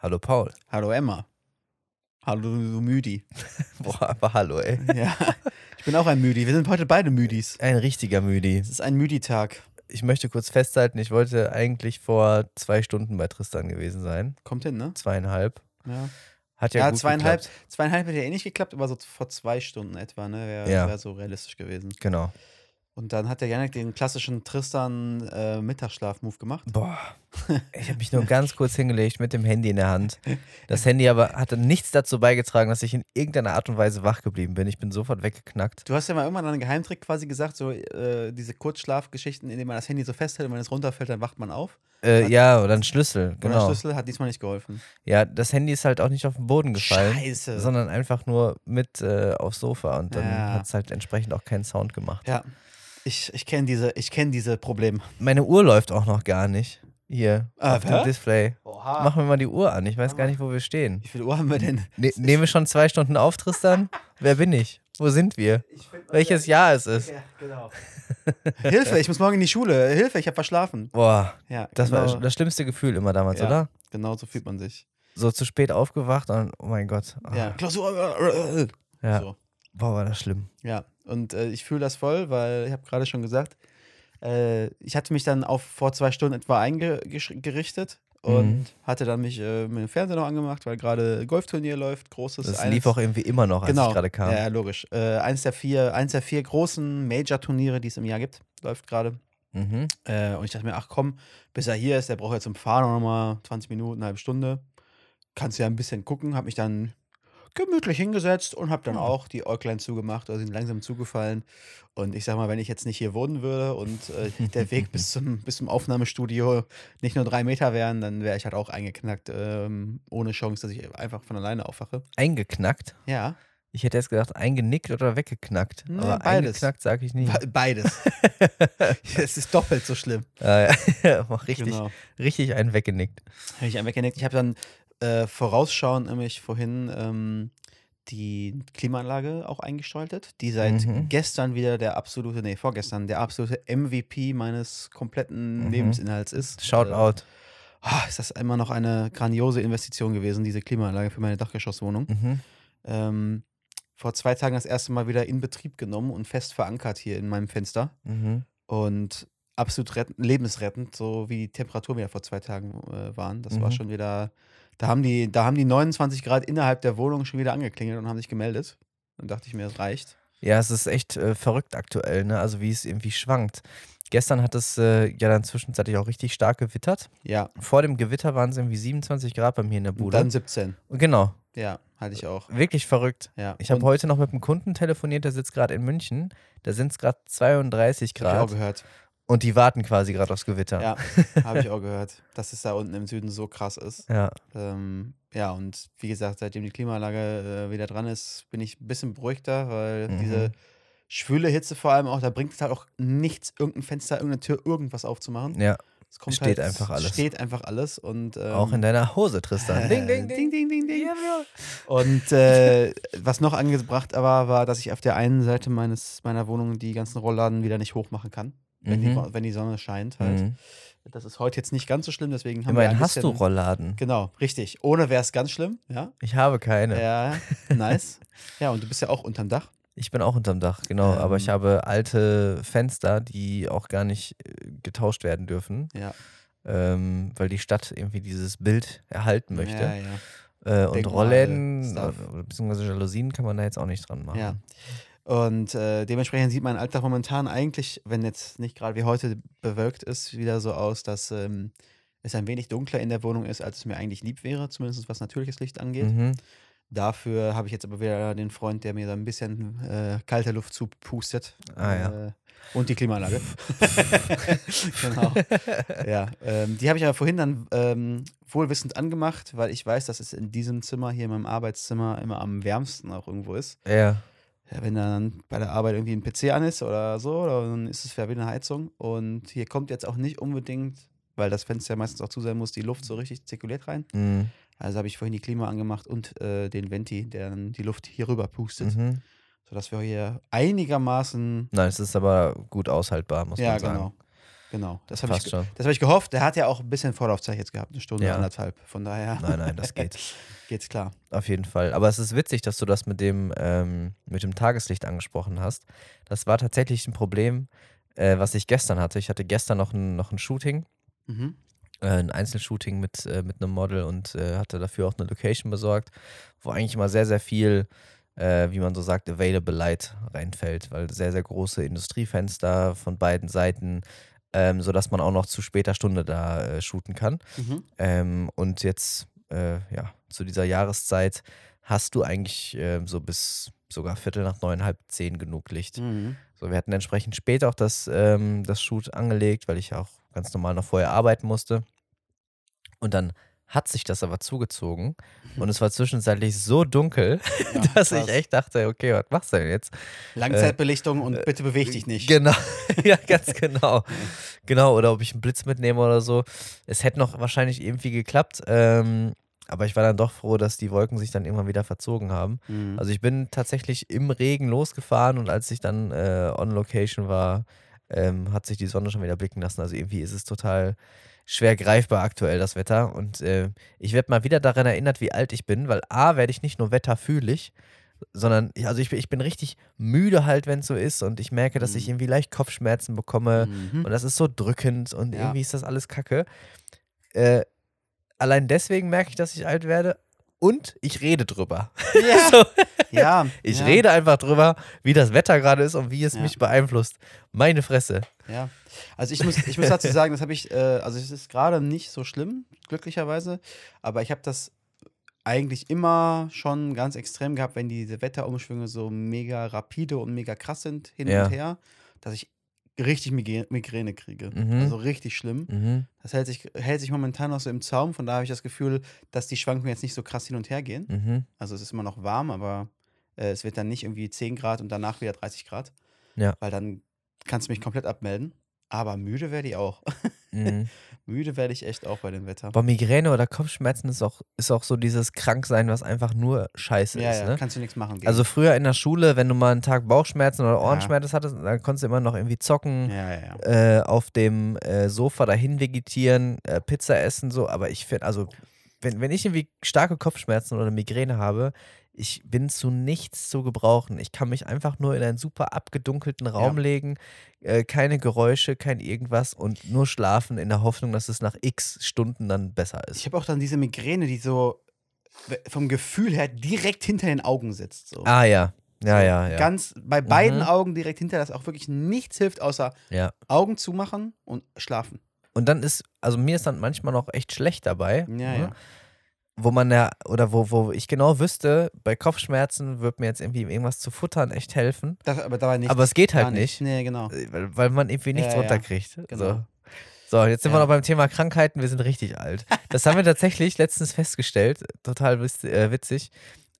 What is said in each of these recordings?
Hallo Paul. Hallo Emma. Hallo du Müdi. Boah, aber hallo, ey. Ja, ich bin auch ein Müdi. Wir sind heute beide Müdis. Ein richtiger Müdi. Es ist ein Müdi-Tag. Ich möchte kurz festhalten, ich wollte eigentlich vor zwei Stunden bei Tristan gewesen sein. Kommt hin, ne? Zweieinhalb. Ja, Hat ja, ja, gut zweieinhalb, geklappt. zweieinhalb hätte ja eh nicht geklappt, aber so vor zwei Stunden etwa, ne? Wäre Ja. wär so realistisch gewesen. Genau. Und dann hat der Janik den klassischen Tristan äh, Mittagsschlaf-Move gemacht. Boah. Ich habe mich nur ganz kurz hingelegt mit dem Handy in der Hand. Das Handy aber hatte nichts dazu beigetragen, dass ich in irgendeiner Art und Weise wach geblieben bin. Ich bin sofort weggeknackt. Du hast ja mal irgendwann einen Geheimtrick quasi gesagt, so äh, diese Kurzschlafgeschichten, indem man das Handy so festhält und wenn es runterfällt, dann wacht man auf. Äh, ja, oder ein Schlüssel, Oder genau. Schlüssel hat diesmal nicht geholfen. Ja, das Handy ist halt auch nicht auf den Boden gefallen, Scheiße. sondern einfach nur mit äh, aufs Sofa und dann Ja. hat es halt entsprechend auch keinen Sound gemacht. Ja, ich, ich kenne diese, ich kenn diese Probleme. Meine Uhr läuft auch noch gar nicht. Hier, Ah, auf dem Display. Oha. Machen wir mal die Uhr an. Ich weiß gar nicht, wo wir stehen. Wie viel Uhr haben wir denn? Ne nehmen wir schon zwei Stunden auf, Tristan? Wer bin ich? Wo sind wir? Welches Jahr es ist? Ja, genau. Hilfe, ich muss morgen in die Schule. Hilfe, ich habe verschlafen. Boah, Ja, das genau, war das schlimmste Gefühl immer damals, Ja. oder? genau so fühlt man sich. So zu spät aufgewacht und oh mein Gott. Ah, Ja, Klausur. ja. So. Boah, war das schlimm. Ja, und äh, ich fühle das voll, weil ich habe gerade schon gesagt, äh, ich hatte mich dann auf vor zwei Stunden etwa eingerichtet und Mhm. hatte dann mich äh, mit dem Fernseher noch angemacht, weil gerade Golfturnier läuft, großes. Das eines- lief auch irgendwie immer noch, als genau. ich gerade kam. Ja, logisch. Äh, eins, der vier, eins der vier großen Major-Turniere, die es im Jahr gibt, läuft gerade. Mhm. Äh, und ich dachte mir, ach komm, bis er hier ist, der braucht ja zum Fahren nochmal 20 Minuten, eine halbe Stunde. Kannst ja ein bisschen gucken. Hab mich dann gemütlich hingesetzt und hab dann Hm. auch die Äuglein zugemacht oder sind langsam zugefallen. Und ich sag mal, wenn ich jetzt nicht hier wohnen würde und äh, der Weg bis zum, bis zum Aufnahmestudio nicht nur drei Meter wären, dann wäre ich halt auch eingeknackt, ähm, ohne Chance, dass ich einfach von alleine aufwache. Eingeknackt. Ja, Ich hätte jetzt gedacht, eingenickt oder weggeknackt. Nee, Aber beides. eingeknackt sage ich nie. be- beides. Es ist doppelt so schlimm. Äh, ja, richtig, Genau. richtig einen weggenickt. Habe ich einmal genickt. Ich habe dann äh, vorausschauend nämlich vorhin ähm, die Klimaanlage auch eingeschaltet, die seit Mhm. gestern wieder der absolute, nee, vorgestern, der absolute MVP meines kompletten Mhm. Lebensinhalts ist. Shout Äh, out. ah, ist das immer noch eine grandiose Investition gewesen, diese Klimaanlage für meine Dachgeschosswohnung. Mhm. Ähm, vor zwei Tagen das erste Mal wieder in Betrieb genommen und fest verankert hier in meinem Fenster. Mhm. Und absolut rettend, lebensrettend, so wie die Temperaturen wieder vor zwei Tagen äh, waren. Das war Mhm. schon wieder. Da haben, die, da haben die 29 Grad innerhalb der Wohnung schon wieder angeklingelt und haben sich gemeldet. Dann dachte ich mir, es reicht. Ja, es ist echt äh, verrückt aktuell, ne? Also wie es irgendwie schwankt. Gestern hat es äh, ja dann zwischenzeitlich auch richtig stark gewittert. Ja, Vor dem Gewitter waren es irgendwie 27 Grad bei mir in der und Bude. dann 17. genau, Ja, hatte ich auch. wirklich verrückt. Ja. Ich habe Und- heute noch mit einem Kunden telefoniert, der sitzt gerade in München. Da sind es gerade 32 Hab ich auch Grad gehört. Und die warten quasi gerade aufs Gewitter. Ja, habe ich auch gehört, dass es da unten im Süden so krass ist. Ja, Ähm, ja, und wie gesagt, seitdem die Klimaanlage äh, wieder dran ist, bin ich ein bisschen beruhigter, weil Mhm. diese schwüle Hitze vor allem auch, da bringt es halt auch nichts, irgendein Fenster, irgendeine Tür, irgendwas aufzumachen. ja. Es kommt Steht halt, einfach alles. Steht einfach alles und ähm, auch in deiner Hose, Tristan. Ding, ding, ding. ding, ding, ding. Und äh, was noch angebracht war, war, dass ich auf der einen Seite meines, meiner Wohnung die ganzen Rollladen wieder nicht hochmachen kann, wenn, die, Mhm. Wo- wenn die Sonne scheint halt. Mhm. Das ist heute jetzt nicht ganz so schlimm, deswegen haben wir Immerhin hast du bisschen, Rollladen. Genau, richtig. Ohne wäre es ganz schlimm, ja. Ich habe keine. Ja, nice. ja, und du bist ja auch unterm Dach. Ich bin auch unterm Dach, genau. aber ich Ähm. habe alte Fenster, die auch gar nicht äh, getauscht werden dürfen, Ja. ähm, weil die Stadt irgendwie dieses Bild erhalten möchte. Ja, ja. Äh, und Denkmal, Rollläden Stuff. äh, beziehungsweise Jalousien kann man da jetzt auch nicht dran machen. Ja. Und äh, dementsprechend sieht mein Alltag momentan eigentlich, wenn jetzt nicht gerade wie heute bewölkt ist, wieder so aus, dass ähm, es ein wenig dunkler in der Wohnung ist, als es mir eigentlich lieb wäre, zumindest was natürliches Licht angeht. Mhm. Dafür habe ich jetzt aber wieder den Freund, der mir da ein bisschen äh, kalte Luft zupustet. Ah, ja. Äh, und die Klimaanlage. genau. Ja, ähm, die habe ich aber vorhin dann ähm, wohlwissend angemacht, weil ich weiß, dass es in diesem Zimmer, hier in meinem Arbeitszimmer, immer am wärmsten auch irgendwo ist. Ja. Ja, wenn dann bei der Arbeit irgendwie ein PC an ist oder so, dann ist es ja wieder eine Heizung. Und hier kommt jetzt auch nicht unbedingt, weil das Fenster ja meistens auch zu sein muss, die Luft so richtig zirkuliert rein. Mhm. Also habe ich vorhin die Klima angemacht und äh, den Venti, der dann die Luft hier rüber pustet, Mhm. sodass wir hier einigermaßen. Nein, es ist aber gut aushaltbar, muss Ja, man sagen. genau. Genau. Das Das habe ich, schon. das hab ich gehofft. Der hat ja auch ein bisschen Vorlaufzeit jetzt gehabt, eine Stunde, Ja. anderthalb. Von daher Nein, nein, das geht. geht's klar. Auf jeden Fall. Aber es ist witzig, dass du das mit dem, ähm, mit dem Tageslicht angesprochen hast. Das war tatsächlich ein Problem, äh, was ich gestern hatte. Ich hatte gestern noch ein, noch ein Shooting, Mhm. äh, ein Einzelshooting mit, äh, mit einem Model und äh, hatte dafür auch eine Location besorgt, wo eigentlich immer sehr, sehr viel, äh, wie man so sagt, Available Light reinfällt, weil sehr, sehr große Industriefenster von beiden Seiten, ähm, sodass man auch noch zu später Stunde da äh, shooten kann. Mhm. Ähm, und jetzt, äh, ja, zu dieser Jahreszeit hast du eigentlich äh, so bis sogar Viertel nach neun, halb zehn genug Licht. Mhm. So, wir hatten entsprechend spät auch das, ähm, das Shoot angelegt, weil ich auch ganz normal noch vorher arbeiten musste. Und dann hat sich das aber zugezogen und es war zwischenzeitlich so dunkel, Ja, dass ich krass. echt dachte, okay, was machst du denn jetzt? Langzeitbelichtung und bitte beweg dich nicht. Genau, ja, ganz genau. Genau, oder ob ich einen Blitz mitnehme oder so. Es hätte noch wahrscheinlich irgendwie geklappt, ähm, aber ich war dann doch froh, dass die Wolken sich dann irgendwann wieder verzogen haben. Mhm. Also ich bin tatsächlich im Regen losgefahren und als ich dann äh, on Location war, ähm, hat sich die Sonne schon wieder blicken lassen. Also irgendwie ist es total schwer greifbar aktuell, das Wetter. Und äh, ich werde mal wieder daran erinnert, wie alt ich bin, weil A, werde ich nicht nur wetterfühlig, sondern ich- also ich, bin- ich bin richtig müde halt, wenn es so ist und ich merke, dass ich Mhm. irgendwie leicht Kopfschmerzen bekomme Mhm. und das ist so drückend und Ja. irgendwie ist das alles kacke. Äh, allein deswegen merke ich, dass ich alt werde und ich rede drüber. Ja, So. ja, Ich ja, rede einfach drüber, wie das Wetter gerade ist und wie es mich beeinflusst. Meine Fresse. Ja. Also ich muss, ich muss dazu sagen, das habe ich, äh, also es ist gerade nicht so schlimm, glücklicherweise, aber ich habe das eigentlich immer schon ganz extrem gehabt, wenn diese Wetterumschwünge so mega rapide und mega krass sind hin Ja. und her, dass ich richtig Migrä- Migräne kriege. Mhm. Also richtig schlimm. Mhm. Das hält sich, hält sich momentan noch so im Zaum, von daher habe ich das Gefühl, dass die Schwankungen jetzt nicht so krass hin und her gehen. Mhm. Also es ist immer noch warm, aber äh, es wird dann nicht irgendwie 10 Grad und danach wieder 30 Grad. Ja. Weil dann kannst du mich komplett abmelden. Aber müde werde ich auch. Mhm. müde werde ich echt auch bei dem Wetter. Aber Migräne oder Kopfschmerzen ist auch, ist auch so dieses Kranksein, was einfach nur scheiße ja, ist. ja, Ne? kannst du nichts machen. gegen. Also früher in der Schule, wenn du mal einen Tag Bauchschmerzen oder Ohrenschmerzen hattest, dann konntest du immer noch irgendwie zocken, ja, ja, ja. äh, auf dem äh, Sofa dahin vegetieren, äh, Pizza essen, so. Aber ich finde, also, wenn, wenn ich irgendwie starke Kopfschmerzen oder Migräne habe, ich bin zu nichts zu gebrauchen. Ich kann mich einfach nur in einen super abgedunkelten Raum Ja. legen, äh, keine Geräusche, kein irgendwas und nur schlafen in der Hoffnung, dass es nach x Stunden dann besser ist. Ich habe auch dann diese Migräne, die so vom Gefühl her direkt hinter den Augen sitzt. So. ah ja, ja, ja, ja. Ganz bei beiden Mhm. Augen direkt hinter, dass auch wirklich nichts hilft, außer ja. Augen zumachen und schlafen. Und dann ist, also mir ist dann manchmal noch echt schlecht dabei. Ja, ne? ja. Wo man ja, oder wo, wo ich genau wüsste, bei Kopfschmerzen wird mir jetzt irgendwie irgendwas zu futtern echt helfen. Das, aber dabei nicht. Aber es geht halt nicht, Nee, genau. äh, weil, weil man irgendwie nichts Ja, ja, runterkriegt. genau. So. so, jetzt sind wir Ja. noch beim Thema Krankheiten, wir sind richtig alt. Das haben wir tatsächlich letztens festgestellt, total äh, witzig.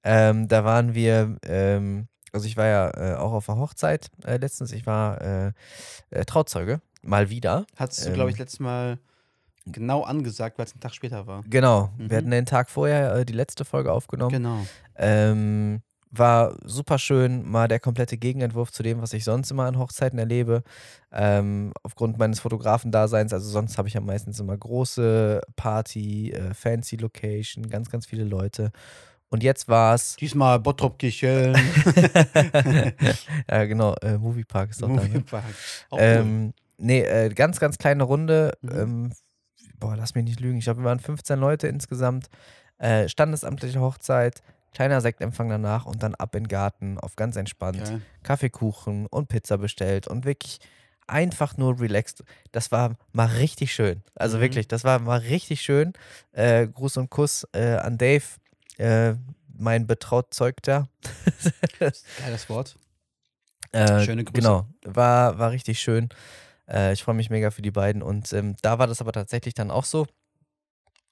Ähm, da waren wir, ähm, also ich war ja äh, auch auf einer Hochzeit äh, letztens, ich war äh, äh, Trauzeuge, mal wieder. Hattest du, Ähm, glaube ich, letztes Mal genau angesagt, weil es ein Tag später war. Genau, Mhm. wir hatten den Tag vorher äh, die letzte Folge aufgenommen. Genau. Ähm, war super schön, mal der komplette Gegenentwurf zu dem, was ich sonst immer an Hochzeiten erlebe. Ähm, aufgrund meines Fotografen-Daseins, also sonst habe ich ja meistens immer große Party, äh, fancy Location, ganz, ganz viele Leute. Und jetzt war es, Diesmal Bottrop Kirchhellen. ja genau, äh, Moviepark ist doch da. Ne? Moviepark. Auch cool. Ähm, nee, äh, ganz, ganz kleine Runde. Mhm. Ähm, boah, lass mich nicht lügen. Ich glaube, wir waren 15 Leute insgesamt. Äh, standesamtliche Hochzeit, kleiner Sektempfang danach und dann ab in den Garten auf ganz entspannt. Geil. Kaffeekuchen und Pizza bestellt und wirklich einfach nur relaxed. Das war mal richtig schön. Also Mhm. wirklich, das war mal richtig schön. Äh, Gruß und Kuss äh, an Dave, äh, mein Betrautzeugter. Geiles Wort. Äh, Schöne Grüße. Genau, war, war richtig schön. Äh, ich freue mich mega für die beiden. Und ähm, da war das aber tatsächlich dann auch so,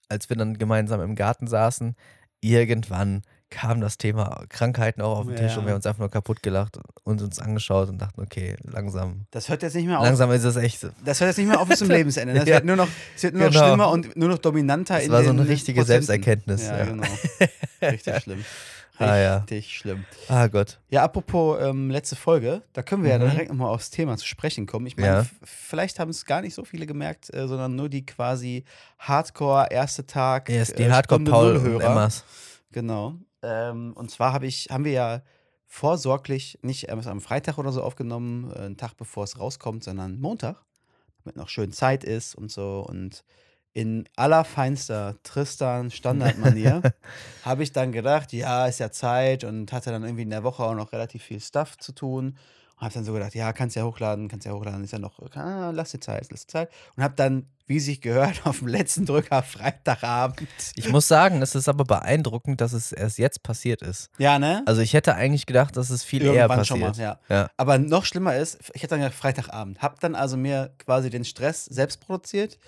als wir dann gemeinsam im Garten saßen, irgendwann kam das Thema Krankheiten auch auf den Tisch Ja. und wir haben uns einfach nur kaputt gelacht und uns angeschaut und dachten, okay, langsam, Das hört jetzt nicht mehr auf. langsam ist es echt. Das hört jetzt nicht mehr auf bis zum Lebensende. Das Ja. wird nur noch, es wird nur noch Genau. schlimmer und nur noch dominanter Das in war so eine richtige Prozenten. Selbsterkenntnis, Ja, ja. genau. Richtig schlimm. Ah, ja. Richtig schlimm. Ah Gott. Ja, apropos ähm, letzte Folge, da können wir ja Mhm. direkt nochmal aufs Thema zu sprechen kommen. Ich meine, Ja. vielleicht haben es gar nicht so viele gemerkt, äh, sondern nur die quasi Hardcore erste Tag. Yes, die äh, Hardcore Stunde Paul Null. Emmas. Genau. Ähm, und zwar habe ich, haben wir ja vorsorglich nicht erst am Freitag oder so aufgenommen, äh, einen Tag bevor es rauskommt, sondern Montag, damit noch schön Zeit ist und so. Und in allerfeinster Tristan Standardmanier habe ich dann gedacht, ja, ist ja Zeit und hatte dann irgendwie in der Woche auch noch relativ viel Stuff zu tun. Und habe dann so gedacht, ja, kannst ja hochladen, kannst ja hochladen, ist ja noch, ah, lass dir Zeit, lass dir Zeit. Und habe dann, wie sich gehört, auf dem letzten Drücker Freitagabend. Ich muss sagen, es ist aber beeindruckend, dass es erst jetzt passiert ist. Ja, ne? Also ich hätte eigentlich gedacht, dass es viel eher Irgendwann passiert. schon mal, ja. Ja. Aber noch schlimmer ist, ich hätte dann ja Freitagabend, hab dann also mir quasi den Stress selbst produziert,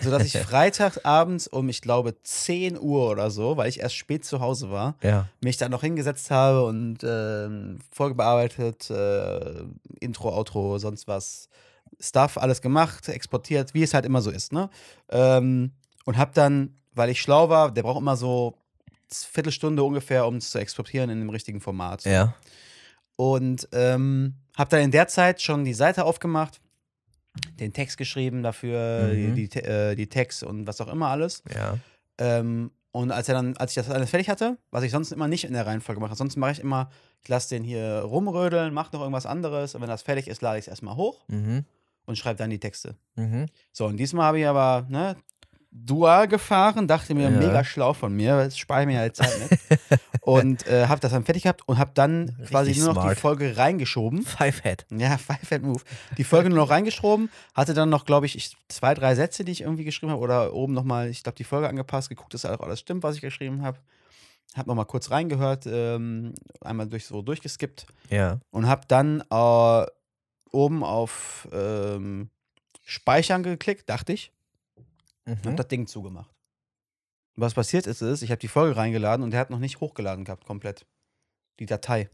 sodass ich Freitagabends um, ich glaube, 10 Uhr oder so, weil ich erst spät zu Hause war, Ja. mich dann noch hingesetzt habe und ähm, Folge bearbeitet, äh, Intro, Outro, sonst was, Stuff, alles gemacht, exportiert, wie es halt immer so ist, ne? Ähm, und hab dann, weil ich schlau war, der braucht immer so Viertelstunde ungefähr, um es zu exportieren in dem richtigen Format. Ja. Und ähm, habe dann in der Zeit schon die Seite aufgemacht, den Text geschrieben dafür, Mhm. die, die, äh, die Text und was auch immer alles. Ja. Ähm, und als er dann, als ich das alles fertig hatte, was ich sonst immer nicht in der Reihenfolge mache, sonst mache ich immer, ich lasse den hier rumrödeln, mache noch irgendwas anderes und wenn das fertig ist, lade ich es erstmal hoch Mhm. Und schreibe dann die Texte. Mhm. So, und diesmal habe ich aber, ne, dual gefahren, dachte mir, Ja. mega schlau von mir, weil es spare mir halt Zeit nicht. und äh, habe das dann fertig gehabt und habe dann quasi Richtig nur noch smart. die Folge reingeschoben. Five Head. Ja, Five Head Move. Die Folge nur noch reingeschoben, hatte dann noch, glaube ich, ich, zwei, drei Sätze, die ich irgendwie geschrieben habe oder oben nochmal, ich glaube, die Folge angepasst, geguckt, dass auch alles stimmt, was ich geschrieben habe. Hab nochmal kurz reingehört, ähm, einmal durch, so durchgeskippt Ja. und habe dann äh, oben auf ähm, Speichern geklickt, dachte ich, und Mhm. hab das Ding zugemacht. Was passiert ist, ist, ich habe die Folge reingeladen und der hat noch nicht hochgeladen gehabt, komplett. Die Datei.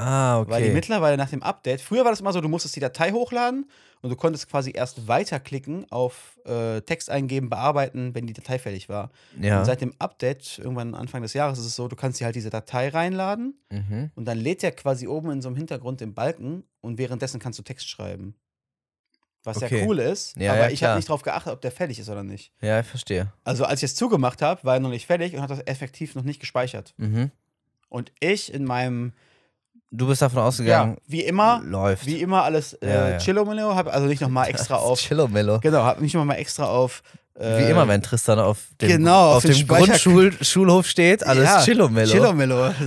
Ah, Weil die okay. mittlerweile nach dem Update, früher war das immer so, du musstest die Datei hochladen und du konntest quasi erst weiterklicken auf äh, Text eingeben, bearbeiten, wenn die Datei fertig war. Ja. Und seit dem Update, irgendwann Anfang des Jahres, ist es so, du kannst dir halt diese Datei reinladen Mhm. und dann lädt der quasi oben in so einem Hintergrund den Balken und währenddessen kannst du Text schreiben. Was Okay. ja cool ist, Ja, aber ja, ich habe nicht drauf geachtet, ob der fertig ist oder nicht. Ja, ich verstehe. Also als ich es zugemacht habe, war er noch nicht fertig und hat das effektiv noch nicht gespeichert. Mhm. Und ich in meinem, Du bist davon ja, ausgegangen, wie immer, läuft. wie immer alles äh, Ja, ja. Chillomillo, also nicht nochmal extra auf, Chillomillo. genau, habe nicht nochmal extra auf, äh, Wie immer, wenn Tristan auf dem, genau, auf auf dem Grundschulhof steht, alles ja, Chillomillo. Chillomillo.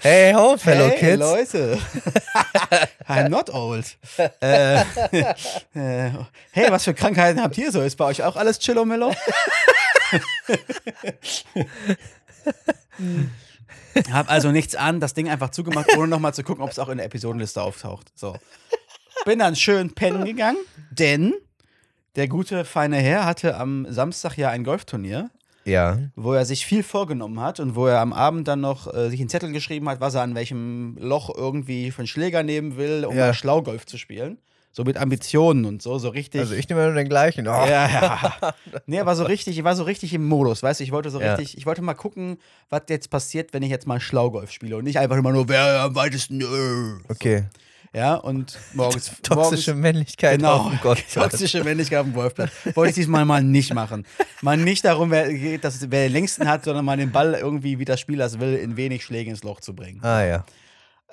Hey ho, fellow hey, kids. Leute. I'm not old. äh, äh, hey, was für Krankheiten habt ihr so? Ist bei euch auch alles Chillomillo? Hab also nichts an, das Ding einfach zugemacht, ohne nochmal zu gucken, ob es auch in der Episodenliste auftaucht. So. Bin dann schön pennen gegangen, denn der gute feine Herr hatte am Samstag ja ein Golfturnier Ja. wo er sich viel vorgenommen hat und wo er am Abend dann noch äh, sich einen Zettel geschrieben hat, was er an welchem Loch irgendwie für einen Schläger nehmen will, um Ja. mal Schlaugolf zu spielen. So mit Ambitionen und so, so richtig. Also ich nehme nur den gleichen. Oh. ja, ja. Nee, aber so richtig, ich war so richtig im Modus, weißt du, ich wollte so Ja. richtig, ich wollte mal gucken, was jetzt passiert, wenn ich jetzt mal Schlaugolf spiele und nicht einfach immer nur, wer am weitesten, äh. Okay. ja, und morgens, Toxische morgens, Männlichkeit Genau, auf dem Golfplatz. toxische Männlichkeit auf dem Golfplatz. Wollte ich diesmal mal nicht machen. Mal nicht darum wer- geht, dass wer den längsten hat, sondern mal den Ball irgendwie, wie das Spiel das will, in wenig Schläge ins Loch zu bringen. Ah ja.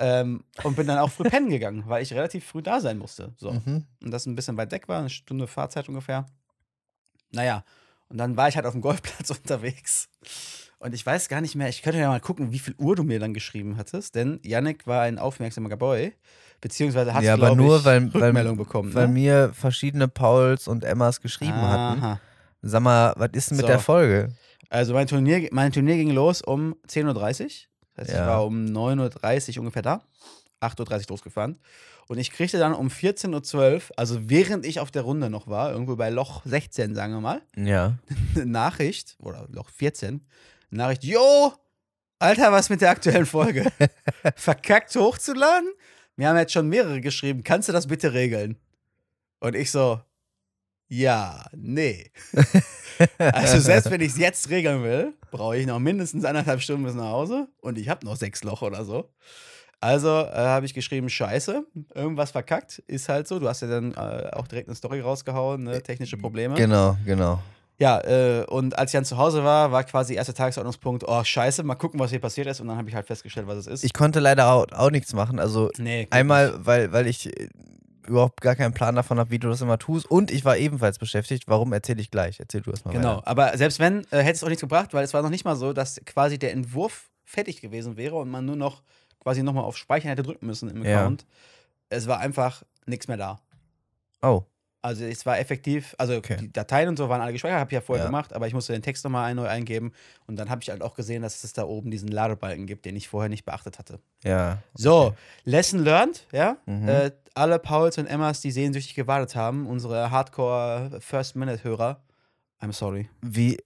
Ähm, und bin dann auch früh pennen gegangen, weil ich relativ früh da sein musste. So. Mhm. Und das ein bisschen weit weg war, eine Stunde Fahrzeit ungefähr. Naja, und dann war ich halt auf dem Golfplatz unterwegs. Und ich weiß gar nicht mehr, ich könnte ja mal gucken, wie viel Uhr du mir dann geschrieben hattest, denn Yannick war ein aufmerksamer Boy, beziehungsweise hat Ja, aber nur, ich, weil, weil, Rückmeldung bekommen. weil ne? mir verschiedene Pauls und Emmas geschrieben hatten. Aha. Sag mal, was ist denn mit So. der Folge? Also mein Turnier, mein Turnier ging los um 10.30 Uhr. Das heißt, ich Ja. war um 9.30 Uhr ungefähr da. 8.30 Uhr losgefahren. Und ich kriegte dann um 14.12 Uhr, also während ich auf der Runde noch war, irgendwo bei Loch 16, sagen wir mal, Ja. eine Nachricht, oder Loch 14, eine Nachricht, Jo, Alter, was mit der aktuellen Folge? Verkackt hochzuladen? Wir haben jetzt schon mehrere geschrieben, kannst du das bitte regeln? Und ich so, Ja, nee. also selbst wenn ich es jetzt regeln will, brauche ich noch mindestens anderthalb Stunden bis nach Hause und ich habe noch sechs Loch oder so. Also äh, habe ich geschrieben, scheiße, irgendwas verkackt, ist halt so. Du hast ja dann äh, auch direkt eine Story rausgehauen, ne? technische Probleme. Genau, genau. Ja, äh, und als ich dann zu Hause war, war quasi erster Tagesordnungspunkt, oh scheiße, mal gucken, was hier passiert ist. Und dann habe ich halt festgestellt, was es ist. Ich konnte leider auch, auch nichts machen. Also nee, einmal, nicht. weil, weil ich äh, überhaupt gar keinen Plan davon habe, wie du das immer tust. Und ich war ebenfalls beschäftigt. Warum erzähle ich gleich? Erzähl du erst mal Genau, weiter. aber selbst wenn, äh, hätte es auch nichts gebracht, weil es war noch nicht mal so, dass quasi der Entwurf fertig gewesen wäre und man nur noch quasi nochmal auf Speichern hätte drücken müssen im Ja. Account. Es war einfach nichts mehr da. Oh, Also es war effektiv, also Okay. die Dateien und so waren alle gespeichert, habe ich ja vorher Ja. gemacht, aber ich musste den Text nochmal ein, neu eingeben und dann habe ich halt auch gesehen, dass es da oben diesen Ladebalken gibt, den ich vorher nicht beachtet hatte. ja. So, Okay. Lesson learned, ja. Mhm. Äh, alle Pauls und Emmas, die sehnsüchtig gewartet haben, unsere Hardcore First-Minute-Hörer, I'm sorry. Wie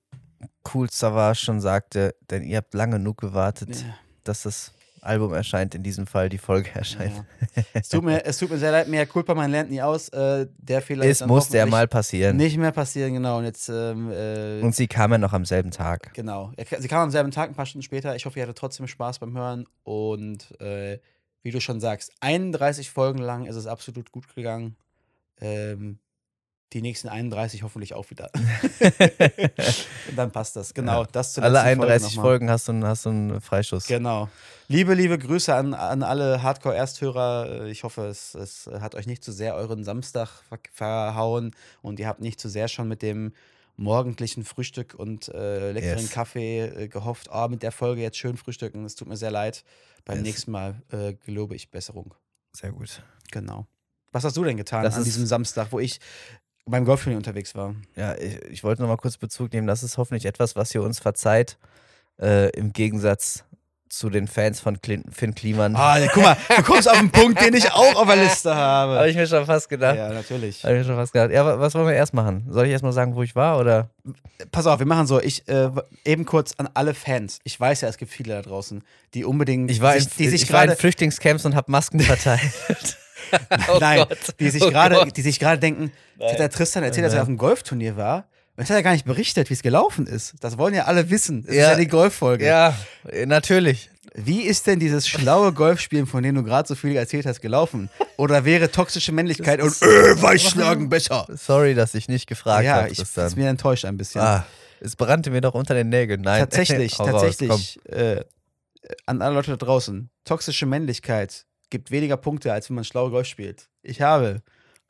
cool Savage schon sagte, denn ihr habt lange genug gewartet, Ja. dass das Album erscheint, in diesem Fall die Folge erscheint. Ja. es, tut mir, es tut mir sehr leid, mehr Culpa, man lernt nie aus. Äh, der Fehler Es ja hoffentlich mal passieren. Nicht mehr passieren, genau. Und jetzt, ähm, äh, Und sie kam ja noch am selben Tag. genau. Sie kam am selben Tag, ein paar Stunden später. Ich hoffe, ihr hattet trotzdem Spaß beim Hören. Und äh, wie du schon sagst, 31 Folgen lang ist es absolut gut gegangen. Ähm, die nächsten 31 hoffentlich auch wieder. Und dann passt das. Genau, Ja. das zur Alle letzten 31 nochmal. Folgen hast du, einen- hast du einen Freischuss. Genau. Liebe, liebe Grüße an, an alle Hardcore-Ersthörer. Ich hoffe, es, es hat euch nicht zu sehr euren Samstag ver verhauen und ihr habt nicht zu sehr schon mit dem morgendlichen Frühstück und äh, leckeren Yes. Kaffee äh, gehofft, oh, mit der Folge jetzt schön frühstücken. Es tut mir sehr leid. Beim Yes. nächsten Mal äh, gelobe ich Besserung. Sehr gut. Genau. Was hast du denn getan Das an diesem Samstag, wo ich beim Golfturnier unterwegs war? Ja, ich, ich wollte noch mal kurz Bezug nehmen. Das ist hoffentlich etwas, was ihr uns verzeiht. Äh, Im Gegensatz zu den Fans von Clin Finn Kliman. Ah, guck mal, du kommst auf einen Punkt, den ich auch auf der Liste habe. Habe ich mir schon fast gedacht. ja, natürlich. Habe ich mir schon fast gedacht. Ja, wa- was wollen wir erst machen? Soll ich erst mal sagen, wo ich war? Oder? Pass auf, wir machen so. Ich äh, eben kurz an alle Fans. Ich weiß ja, es gibt viele da draußen, die unbedingt, Ich war, die in, sich, die sich ich war in Flüchtlingscamps und habe Masken verteilt. oh nein, Gott. die sich oh gerade, Gott. die sich gerade denken, hat der Tristan erzählt, dass er auf einem Golfturnier war. Und jetzt hat er gar nicht berichtet, wie es gelaufen ist. Das wollen ja alle wissen. Das Ja. ist ja die Golffolge. Ja, äh, natürlich. Wie ist denn dieses schlaue Golfspielen, von dem du gerade so viel erzählt hast, gelaufen? Oder wäre toxische Männlichkeit und äh, Weichschlagen besser? Sorry, dass ich nicht gefragt ja, habe, ich Tristan. ist mir enttäuscht ein bisschen. ah, es brannte mir doch unter den Nägeln. Nein, tatsächlich, hau raus, tatsächlich, äh, an alle Leute da draußen, toxische Männlichkeit gibt weniger Punkte, als wenn man schlau Golf spielt. Ich habe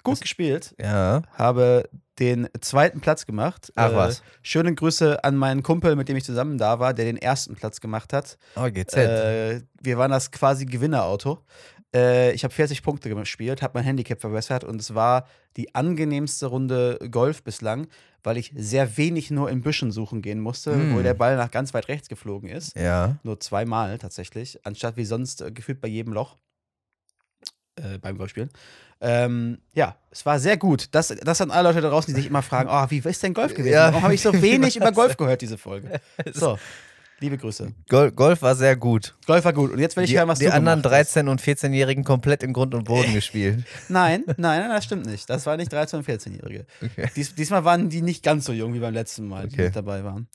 gut gespielt. Ja. habe den zweiten Platz gemacht. Ach Äh, was. Schöne Grüße an meinen Kumpel, mit dem ich zusammen da war, der den ersten Platz gemacht hat. Oh, GZ. Äh, wir waren das quasi Gewinnerauto. Äh, ich habe 40 Punkte gespielt, habe mein Handicap verbessert und es war die angenehmste Runde Golf bislang, weil ich sehr wenig nur in Büschen suchen gehen musste, Mm. wo der Ball nach ganz weit rechts geflogen ist. ja. Nur zweimal tatsächlich, anstatt wie sonst äh, gefühlt bei jedem Loch äh, beim Golfspielen. Ähm, ja, es war sehr gut. Das, das an alle Leute da draußen, die sich immer fragen, oh, wie ist denn Golf gewesen? Ja. Warum habe ich so wenig über? Golf gehört, diese Folge? So, liebe Grüße. Gol Golf war sehr gut. Golf war gut. Und jetzt will ich Die, hören, was die du anderen gemacht hast. 13- und 14-Jährigen komplett in Grund und Boden gespielt. Nein, nein, nein, das stimmt nicht. Das war nicht 13- und 14-Jährige. Okay. Dies, diesmal waren die nicht ganz so jung wie beim letzten Mal, die Okay. mit dabei waren.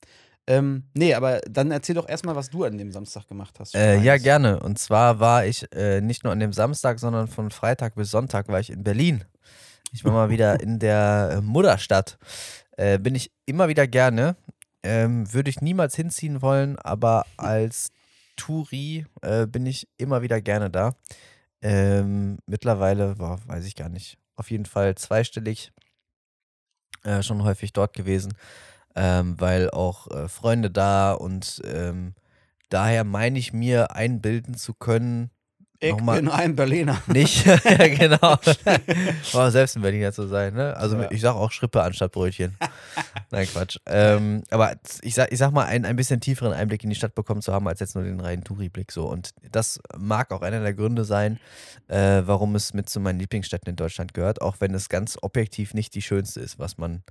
Ähm, nee, aber dann erzähl doch erstmal, was du an dem Samstag gemacht hast. Äh, ja, gerne. Und zwar war ich äh, nicht nur an dem Samstag, sondern von Freitag bis Sonntag war ich in Berlin. Ich war mal wieder in der äh, Mutterstadt. Äh, bin ich immer wieder gerne. Ähm, Würde ich niemals hinziehen wollen, aber als Touri äh, bin ich immer wieder gerne da. Ähm, mittlerweile, boah, weiß ich gar nicht, auf jeden Fall zweistellig äh, schon häufig dort gewesen, ähm, weil auch äh, Freunde da und ähm, daher meine ich mir einbilden zu können, Ich nochmal bin ein Berliner. nicht, ja, genau, aber selbst in Berliner zu sein, ne? Also Ja. ich sag auch Schrippe anstatt Brötchen. Nein, Quatsch. Ähm, aber ich sag, ich sag mal, ein, ein bisschen tieferen Einblick in die Stadt bekommen zu haben, als jetzt nur den reinen Touri-Blick so. Und das mag auch einer der Gründe sein, äh, warum es mit zu meinen Lieblingsstädten in Deutschland gehört, auch wenn es ganz objektiv nicht die schönste ist, was man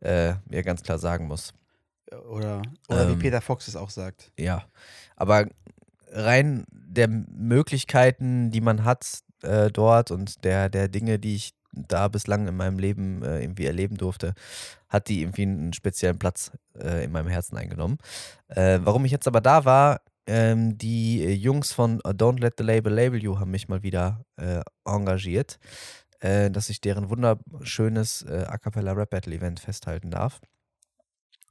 äh, mir ganz klar sagen muss. Oder, oder Ähm. wie Peter Fox es auch sagt. Ja, aber rein der Möglichkeiten, die man hat äh, dort und der, der Dinge, die ich da bislang in meinem Leben äh, irgendwie erleben durfte, hat die irgendwie einen speziellen Platz äh, in meinem Herzen eingenommen. Äh, warum ich jetzt aber da war, ähm, die Jungs von Don't Let the Label Label You haben mich mal wieder äh, engagiert, äh, dass ich deren wunderschönes A Cappella Rap Battle Event festhalten darf.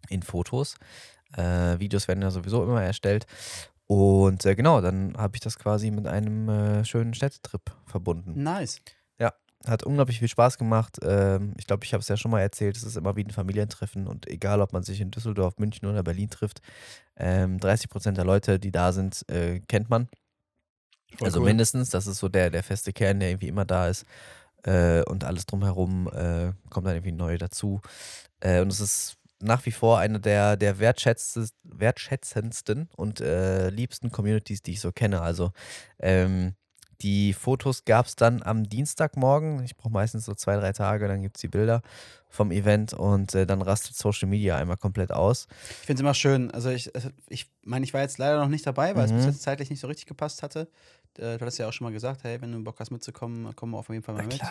In Fotos. Äh, Videos werden ja sowieso immer erstellt. Und äh, genau, dann habe ich das quasi mit einem äh, schönen Städtetrip verbunden. Nice. Ja, hat unglaublich viel Spaß gemacht. Ähm, ich glaube, ich habe es ja schon mal erzählt, es ist immer wie ein Familientreffen und egal, ob man sich in Düsseldorf, München oder Berlin trifft, ähm, 30 Prozent der Leute, die da sind, äh, kennt man. Voll also cool. mindestens, das ist so der, der feste Kern, der irgendwie immer da ist. Äh, und alles drumherum äh, kommt dann irgendwie neu dazu. Äh, und es ist nach wie vor eine der, der wertschätzendsten und äh, liebsten Communities, die ich so kenne. Also ähm, die Fotos gab es dann am Dienstagmorgen. Ich brauche meistens so zwei, drei Tage, dann gibt es die Bilder vom Event und äh, dann rastet Social Media einmal komplett aus. Ich finde es immer schön. Also ich, also ich meine, ich war jetzt leider noch nicht dabei, weil es Mhm. bis jetzt zeitlich nicht so richtig gepasst hatte. Äh, Du hattest ja auch schon mal gesagt, hey, wenn du Bock hast mitzukommen, komm auf jeden Fall mal mit.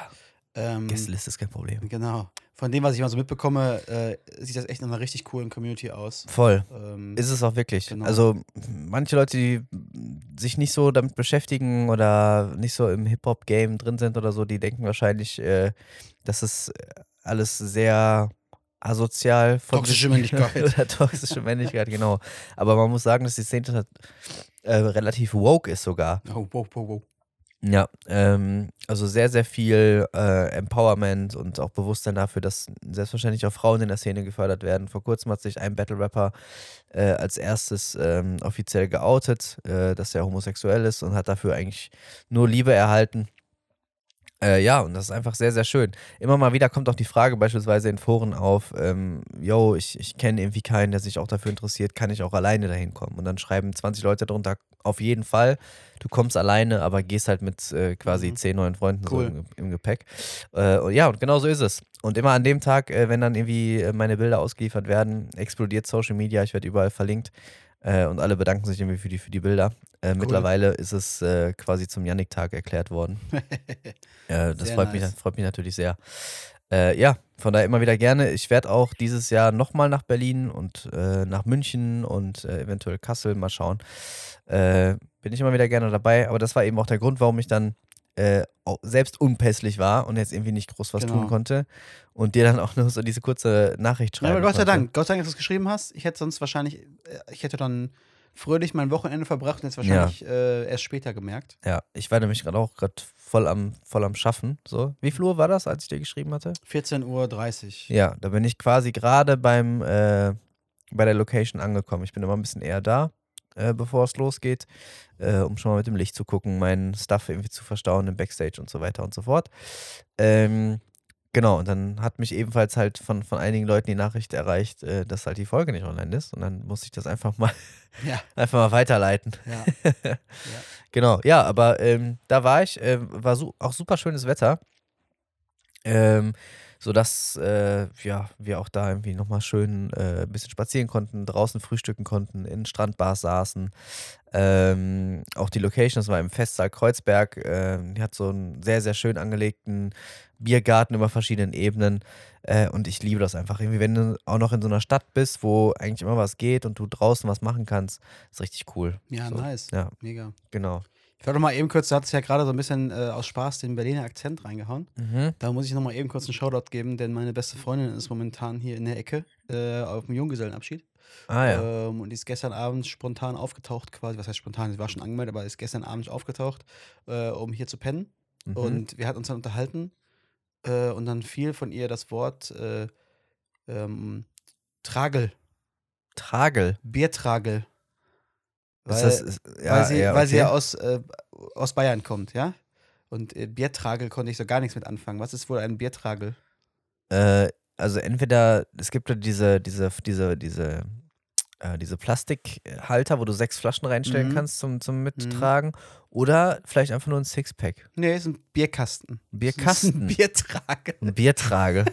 Ähm, Gästeliste ist kein Problem. Genau. Von dem, was ich mal so mitbekomme, äh, sieht das echt nach einer richtig coolen Community aus. Voll. Ähm, Ist es auch wirklich. Genau. Also manche Leute, die sich nicht so damit beschäftigen oder nicht so im Hip-Hop-Game drin sind oder so, die denken wahrscheinlich, äh, dass es alles sehr asozial von Toxische Männlichkeit. oder toxische Männlichkeit, genau. Aber man muss sagen, dass die Szene halt, äh, relativ woke ist sogar. oh, wow, wow, wow. Ja, ähm, also sehr, sehr viel äh, Empowerment und auch Bewusstsein dafür, dass selbstverständlich auch Frauen in der Szene gefördert werden. Vor kurzem hat sich ein Battle-Rapper äh, als erstes ähm, offiziell geoutet, äh, dass er homosexuell ist und hat dafür eigentlich nur Liebe erhalten. Äh, ja, und das ist einfach sehr, sehr schön. Immer mal wieder kommt auch die Frage beispielsweise in Foren auf, ähm, yo, ich, ich kenne irgendwie keinen, der sich auch dafür interessiert, kann ich auch alleine dahin kommen? Und dann schreiben 20 Leute drunter, auf jeden Fall, du kommst alleine, aber gehst halt mit äh, quasi Mhm. 10 neuen Freunden Cool. so im, im Gepäck. Äh, und ja, und genau so ist es. Und immer an dem Tag, äh, wenn dann irgendwie äh, meine Bilder ausgeliefert werden, explodiert Social Media, ich werde überall verlinkt. Äh, und alle bedanken sich irgendwie für die, für die Bilder. Äh, Mittlerweile ist es äh, quasi zum Yannick-Tag erklärt worden. Äh, das freut, mich, nice. freut mich natürlich sehr. Äh, ja, von daher immer wieder gerne. Ich werde auch dieses Jahr nochmal nach Berlin und äh, nach München und eventuell Kassel mal schauen. Bin ich immer wieder gerne dabei. Aber das war eben auch der Grund, warum ich dann äh, selbst unpässlich war und jetzt irgendwie nicht groß was Genau. tun konnte. Und dir dann auch nur so diese kurze Nachricht Ja, schreiben aber Gott sei. Dank. Gott sei Dank, dass du es geschrieben hast. Ich hätte sonst wahrscheinlich, äh, ich hätte dann fröhlich mein Wochenende verbracht und jetzt wahrscheinlich äh, erst später gemerkt. Ja, ich war nämlich gerade auch gerade voll am, voll am Schaffen. So. Wie viel Uhr war das, als ich dir geschrieben hatte? 14.30 Uhr. Ja, da bin ich quasi gerade beim äh, bei der Location angekommen. Ich bin immer ein bisschen eher da, äh, bevor es losgeht, äh, um schon mal mit dem Licht zu gucken, meinen Stuff irgendwie zu verstauen im Backstage und so weiter und so fort. Ähm, genau, und dann hat mich ebenfalls halt von, von einigen Leuten die Nachricht erreicht, äh, dass halt die Folge nicht online ist. Und dann musste ich das einfach mal, Ja, einfach mal weiterleiten. ja. Genau, ja, aber ähm, da war ich, ähm, war su auch super schönes Wetter. Ähm, sodass äh, ja, wir auch da irgendwie nochmal schön äh, ein bisschen spazieren konnten, draußen frühstücken konnten, in Strandbars saßen. Ähm, auch die Location, das war im Festsaal Kreuzberg, ähm, die hat so einen sehr, sehr schön angelegten Biergarten über verschiedenen Ebenen. Äh, und ich liebe das einfach. Irgendwie, wenn du auch noch in so einer Stadt bist, wo eigentlich immer was geht und du draußen was machen kannst, ist richtig cool. Ja, So, nice. Ja, Mega. genau. Ich wollte noch mal eben kurz, du hattest ja gerade so ein bisschen äh, aus Spaß den Berliner Akzent reingehauen. Mhm. Da muss ich noch mal eben kurz einen Shoutout geben, denn meine beste Freundin ist momentan hier in der Ecke äh, auf dem Junggesellenabschied. Ah ja. Ähm, und die ist gestern Abend spontan aufgetaucht, quasi. Was heißt spontan? Sie war schon angemeldet, aber ist gestern Abend aufgetaucht, äh, um hier zu pennen. Mhm. Und wir hatten uns dann unterhalten. Äh, und dann fiel von ihr das Wort äh, ähm, Tragel, Tragel. Biertragel. Ist Weil, das, ist, ja, weil, sie, ja, weil sie ja okay. aus, äh, aus Bayern kommt, ja? Und äh, Biertragel konnte ich so gar nichts mit anfangen. Was ist wohl ein Biertragel? Äh, also entweder, es gibt ja diese, diese, diese, diese, äh, diese Plastikhalter, wo du sechs Flaschen reinstellen Mhm. kannst zum, zum Mittragen. Oder vielleicht einfach nur ein Sixpack. Nee, ist ein Bierkasten. Bierkasten. Ein Biertragel. Ein Biertrage.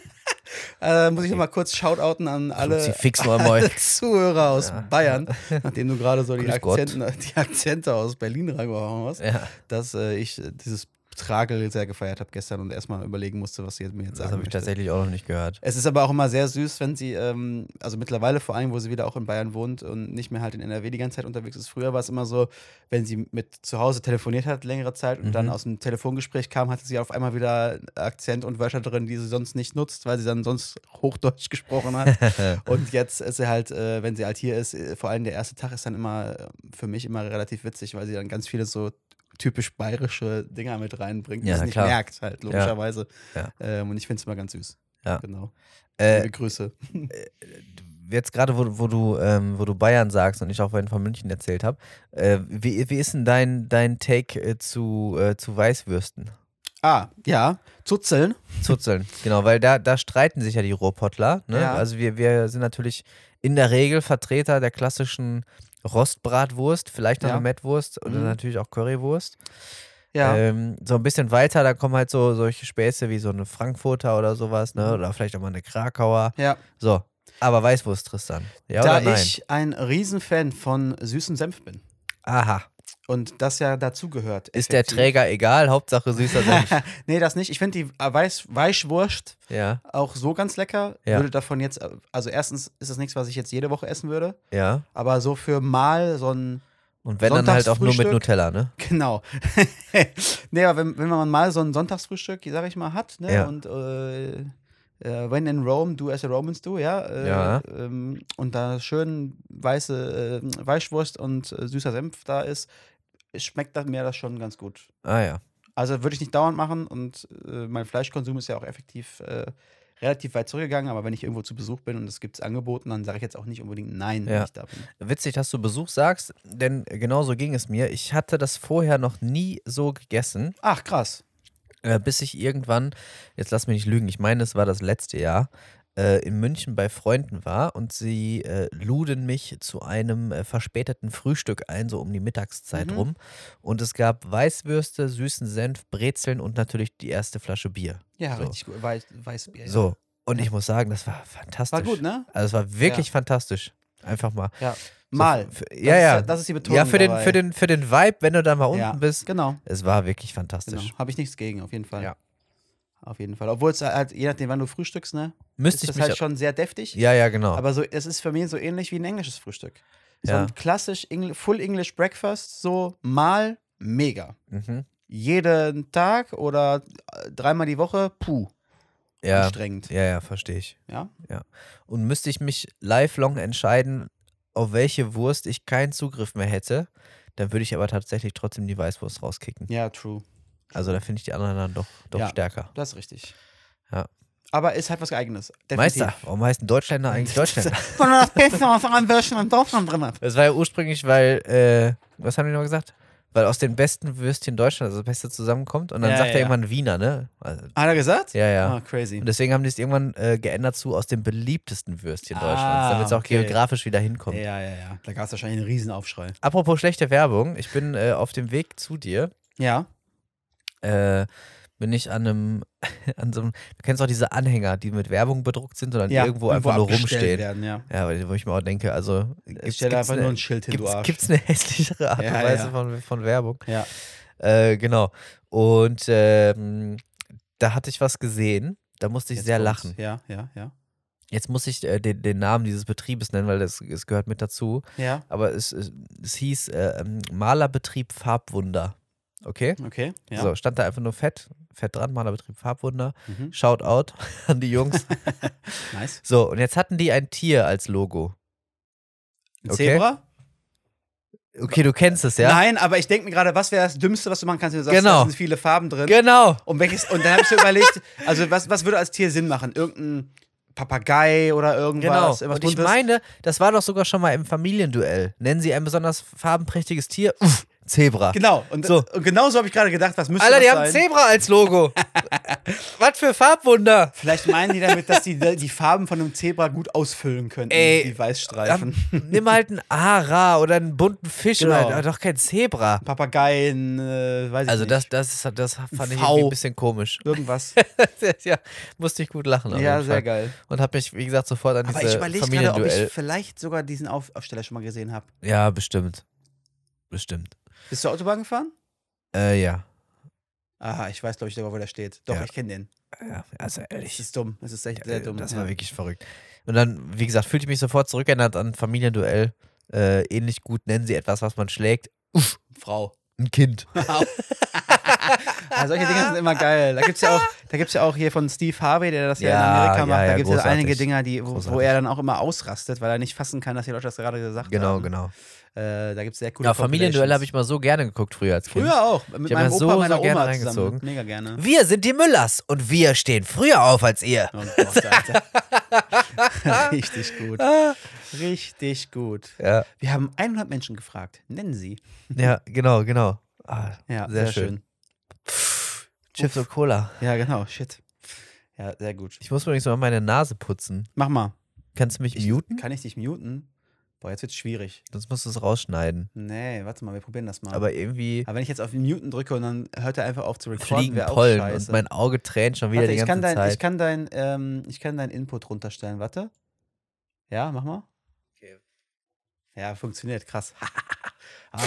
Äh, muss ich noch mal kurz shoutouten an alle, alle Zuhörer aus Ja. Bayern, nachdem du gerade so die. Akzente, die Akzente aus Berlin reingehauen hast, ja. dass äh, ich dieses Tragel sehr gefeiert habe gestern und erstmal überlegen musste, was sie mir jetzt Das sagen habe ich tatsächlich auch noch nicht gehört. Es ist aber auch immer sehr süß, wenn sie, ähm, also mittlerweile vor allem, wo sie wieder auch in Bayern wohnt und nicht mehr halt in NRW die ganze Zeit unterwegs ist. Früher war es immer so, wenn sie mit zu Hause telefoniert hat, längere Zeit und dann Mhm. aus dem Telefongespräch kam, hatte sie auf einmal wieder Akzent und Wörter drin, die sie sonst nicht nutzt, weil sie dann sonst Hochdeutsch gesprochen hat. und jetzt ist sie halt, äh, wenn sie halt hier ist, äh, vor allem der erste Tag ist dann immer äh, für mich immer relativ witzig, weil sie dann ganz viele so typisch bayerische Dinger mit reinbringt, die Ja, na nicht klar. merkt, halt, logischerweise. Ja. Ähm, und ich finde es immer ganz süß. Ja. Genau. Äh, Liebe Grüße. jetzt gerade, wo, wo, du, ähm, wo du Bayern sagst und ich auch vorhin von München erzählt habe, äh, wie, wie ist denn dein, dein Take äh, zu, äh, zu Weißwürsten? Ah, ja. Zuzeln. Zuzeln, genau, weil da, da streiten sich ja die Ruhrpottler. Ne? Ja. Also wir, wir sind natürlich in der Regel Vertreter der klassischen Rostbratwurst, vielleicht noch Ja. eine Mettwurst oder Mhm. natürlich auch Currywurst. Ja. Ähm, so ein bisschen weiter, da kommen halt so solche Späße wie so eine Frankfurter oder sowas, ne? Mhm. Oder vielleicht auch mal eine Krakauer. ja. So, aber Weißwurst, Tristan. Ja da oder nein? ich ein Riesenfan von süßem Senf bin Aha. Und das ja dazugehört. Ist der. Träger egal, Hauptsache süßer Senf. nee, das nicht. Ich finde die Weiß Weißwurst ja, auch so ganz lecker. Ja. Würde davon jetzt, also erstens ist das nichts, was ich jetzt jede Woche essen würde, ja. aber so für mal so ein, Und wenn dann halt auch nur mit? Nutella, ne? genau. nee, aber wenn, wenn man mal so ein Sonntagsfrühstück, sag ich mal, hat, ne, Ja. und äh, when in Rome, do as the Romans do, ja. Äh, Ja. Ähm, und da schön weiße äh, Weißwurst und äh, süßer Senf da ist, schmeckt das mir das schon ganz gut. Ah ja. Also würde ich nicht dauernd machen und äh, mein Fleischkonsum ist ja auch effektiv äh, relativ weit zurückgegangen, aber wenn ich irgendwo zu Besuch bin und es gibt es angeboten, dann sage ich jetzt auch nicht unbedingt nein, wenn Ja. ich da bin. Witzig, dass du Besuch sagst, denn genau so ging es mir. Ich hatte das vorher noch nie so gegessen, Ach, krass. Äh, bis ich irgendwann, jetzt lass mich nicht lügen, ich meine, es war das letzte Jahr, äh, in München bei Freunden war und sie äh, luden mich zu einem äh, verspäteten Frühstück ein, so um die Mittagszeit Mhm. rum. Und es gab Weißwürste, süßen Senf, Brezeln und natürlich die erste Flasche Bier. Ja, So. richtig gut. Weiß, Weißbier. ja. So, und ich muss sagen, das war fantastisch. War gut, ne? Also es war wirklich fantastisch. Einfach mal. Ja. So, Mal. Für, Das ja, ist ja. Das ist die Betonung. Ja, für den, dabei. für, den, für den Vibe, wenn du da mal unten ja. bist. Genau. Es war wirklich fantastisch. genau. Habe ich nichts gegen, auf jeden Fall. Ja. Auf jeden Fall. Obwohl es halt, je nachdem, wann du frühstückst, ne? Müsste ist ich das halt schon sehr deftig. ja, ja, genau. Aber so, es ist für mich so ähnlich wie ein englisches Frühstück. So Ja. ein klassisch Engl Full English Breakfast, so mal mega. mhm. Jeden Tag oder dreimal die Woche, puh, Ja, anstrengend. ja, ja, verstehe ich. Ja? Und müsste ich mich lifelong entscheiden, auf welche Wurst ich keinen Zugriff mehr hätte, dann würde ich aber tatsächlich trotzdem die Weißwurst rauskicken. Ja, true. Also da finde ich die anderen dann doch, doch Ja. stärker. Das ist richtig. Ja. Aber ist halt was Eigenes. Meister, warum heißen Deutschländer eigentlich Deutschländer? Von das Beste, was an Würstchen in Deutschland drin hat. Das war ja ursprünglich, weil, äh, was haben die noch gesagt? Weil aus den besten Würstchen Deutschlands das Beste zusammenkommt und dann Ja, sagt ja, er irgendwann Wiener, ne? Also, Hat er gesagt? ja, ja. Ah, crazy. Und deswegen haben die es irgendwann äh, geändert zu aus den beliebtesten Würstchen Ah, Deutschlands, damit es auch okay. geografisch wieder hinkommt. Ja, ja, ja. Da gab es wahrscheinlich einen Riesenaufschrei. Apropos schlechte Werbung, ich bin äh, auf dem Weg zu dir, Ja. äh, bin ich an einem, an so einem, du kennst auch diese Anhänger, die mit Werbung bedruckt sind und dann ja. irgendwo einfach nur rumstehen. Werden, ja. Ja, wo ich mir auch denke, also gibt's, Stell gibt's einfach eine, nur ein Schild hin, du gibt's, gibt's eine hässlichere Art Ja, und Weise ja. Von, von Werbung? Ja. Äh, genau. Und ähm, da hatte ich was gesehen, da musste ich Jetzt sehr kommt's. lachen. Ja, ja, ja. Jetzt muss ich äh, den, den Namen dieses Betriebes nennen, weil das, es gehört mit dazu. Ja, Aber es, es, es hieß äh, ähm, Malerbetrieb Farbwunder. Okay? okay. Ja. So, stand da einfach nur fett, fett dran, Malerbetrieb Farbwunder. Mhm. Shoutout an die Jungs. Nice. so, und jetzt hatten die ein Tier als Logo. Ein Okay. Zebra? Okay, du kennst es, ja? Nein, aber ich denke mir gerade, was wäre das Dümmste, was du machen kannst, wenn du sagst, Genau. da sind viele Farben drin. Genau. Und welches, und dann habe ich so überlegt, also was, was würde als Tier Sinn machen? Irgendein Papagei oder Genau. irgendwas? irgendwas Und ich Buntes? meine, das war doch sogar schon mal im Familienduell. Nennen Sie ein besonders farbenprächtiges Tier? Uff, Zebra. Genau, und, So. und genau so habe ich gerade gedacht, was müsste Alter, das die haben sein? Zebra als Logo. Was für Farbwunder. Vielleicht meinen die damit, dass die die Farben von einem Zebra gut ausfüllen könnten, Ey, die Weißstreifen. Nimm halt einen Ara oder einen bunten Fisch Genau. oder doch kein Zebra. Papageien, äh, weiß ich Also nicht. das, das, ist- das fand ich irgendwie ein bisschen komisch. Irgendwas. ja, musste ich gut lachen. ja, sehr geil. Und habe mich, wie gesagt, sofort an Aber ich diese überlege gerade, ob ich vielleicht sogar diesen Auf Aufsteller schon mal gesehen habe. Ja, bestimmt. Bestimmt. Bist du Autobahn gefahren? Äh, ja. Ah, ich weiß, glaube ich, sogar, wo der steht. Doch, Ja. ich kenne den. Ja, also ehrlich. ist dumm. Es ist echt Ja, sehr dumm. Das ja. war wirklich verrückt. Und dann, wie gesagt, fühlte ich mich sofort zurückerinnert an Familienduell. Äh, ähnlich gut nennen sie etwas, was man schlägt. Frau. Ein Kind. ja, solche Dinge sind immer geil. Da gibt es ja, auch- da gibt's ja auch hier von Steve Harvey, der das ja, in Ja, Amerika ja, macht. Da ja, gibt es ja einige Dinger, die, wo, wo er dann auch immer ausrastet, weil er nicht fassen kann, dass die Leute das gerade gesagt Genau, haben. genau. Äh, da gibt es sehr coole Ja, Familienduell habe ich mal so gerne geguckt früher als Kind. Früher auch. Mit Ich meinem Opa so, meiner so gerne Oma zusammen. reingezogen. Mega gerne. Wir sind die Müllers und wir stehen früher auf als ihr. Oh Gott, Alter. Richtig gut. Richtig gut. Ja, Wir haben 100 Menschen gefragt. Nennen sie. ja genau, genau. Ah, Ja, sehr, sehr, schön. schön. Chips und Cola. Ja, genau. Shit. Ja, sehr gut. Ich muss übrigens mal meine Nase putzen. Mach mal. Kannst du mich Ich, muten? Kann ich dich muten? Boah, jetzt wird's schwierig. Sonst musst du es rausschneiden. Nee, warte mal, wir probieren das mal. Aber irgendwie Aber wenn ich jetzt auf den Muten drücke und dann hört er einfach auf zu recorden, fliegen wäre auch Pollen scheiße. und mein Auge tränt schon wieder Warte, die ich ganze kann, dein, Zeit. ich, kann dein, ähm, ich kann deinen Input runterstellen. Warte. Ja, mach mal. Okay. Ja, funktioniert, krass. ah.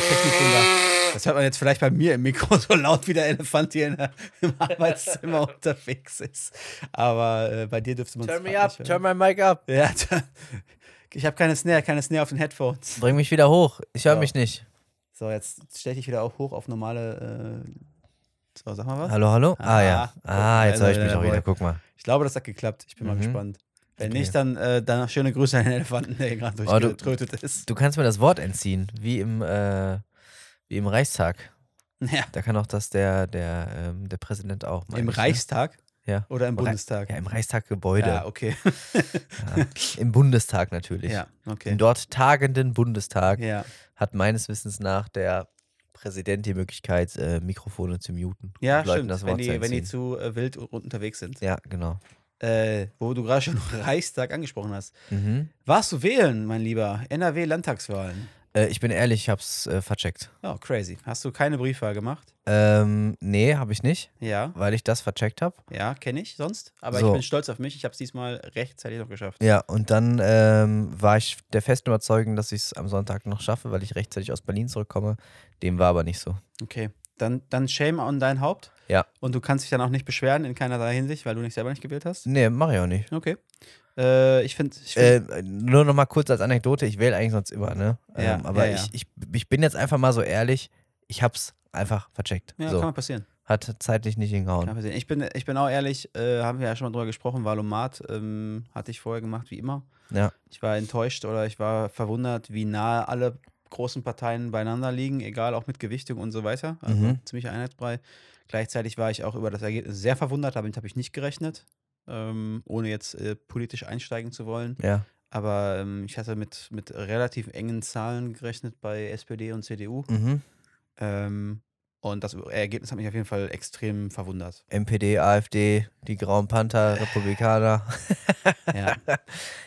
Das hört man jetzt vielleicht bei mir im Mikro so laut, wie der Elefant hier in der, im Arbeitszimmer unterwegs ist. Aber äh, bei dir dürfte man turn me up, turn my mic up. Ja, ich habe keine Snare, keine Snare auf den Headphones. Bring mich wieder hoch. Ich höre Ja. mich nicht. So, jetzt stelle ich wieder auch hoch auf normale. Äh, so, sag mal was. Hallo, hallo? Ah, Ah, ja. Ah, mal, jetzt höre ich mich auch wieder. Guck mal. Ich glaube, das hat geklappt. Ich bin mal Mhm. gespannt. Wenn Okay. nicht, dann, äh, dann schöne Grüße an den Elefanten, der gerade Oh, du- durchgetrötet ist. Du kannst mir das Wort entziehen, wie im, äh, wie im Reichstag. Ja, Da kann auch das der, der, ähm, der Präsident auch. Im ich, ne? Ja. oder im Bundestag? Ja, im Reichstag-Gebäude. Ja, okay. Ja. Im Bundestag natürlich. ja, okay. Im dort tagenden Bundestag Ja, hat meines Wissens nach der Präsident die Möglichkeit, äh, Mikrofone zu muten. ja stimmt. das Wenn die, wenn die zu äh, wild unterwegs sind. Ja, genau. Äh, wo du gerade schon Reichstag angesprochen hast. Mhm. Warst du wählen, mein Lieber? NRW-Landtagswahlen. Äh, ich bin ehrlich, ich hab's äh, vercheckt. Oh, crazy. Hast du keine Briefwahl gemacht? Ähm, nee, habe ich nicht, Ja, weil ich das vercheckt habe. ja, kenne ich sonst. Aber So. ich bin stolz auf mich. Ich habe es diesmal rechtzeitig noch geschafft. Ja, und dann ähm, war ich der festen Überzeugung, dass ich es am Sonntag noch schaffe, weil ich rechtzeitig aus Berlin zurückkomme. Dem war aber nicht so. Okay, dann, dann Shame on dein Haupt. Ja. Und du kannst dich dann auch nicht beschweren in keinerlei Hinsicht, weil du nicht selber nicht gewählt hast. Nee, mache ich auch nicht. Okay. Äh, ich finde, find, Äh, nur noch mal kurz als Anekdote, ich wähle eigentlich sonst immer, ne? Ja, ähm, aber ja, ja. Ich, ich, ich bin jetzt einfach mal so ehrlich, ich hab's einfach vercheckt. ja, so. kann mal passieren. Hat zeitlich nicht hingehauen. Kann passieren. Ich, bin, ich bin auch ehrlich, äh, haben wir ja schon mal drüber gesprochen, Valomat ähm, hatte ich vorher gemacht, wie immer. Ja. Ich war enttäuscht oder ich war verwundert, wie nahe alle großen Parteien beieinander liegen, egal auch mit Gewichtung und so weiter. Also Mhm. ziemlich einheitsbrei. Gleichzeitig war ich auch über das Ergebnis sehr verwundert, damit habe ich nicht gerechnet, ähm, ohne jetzt äh, politisch einsteigen zu wollen. Ja. Aber ähm, ich hatte mit, mit relativ engen Zahlen gerechnet bei SPD und CDU. Mhm. Ähm, und das Ergebnis hat mich auf jeden Fall extrem verwundert. MPD, AfD, die Grauen Panther, Republikaner. Ja.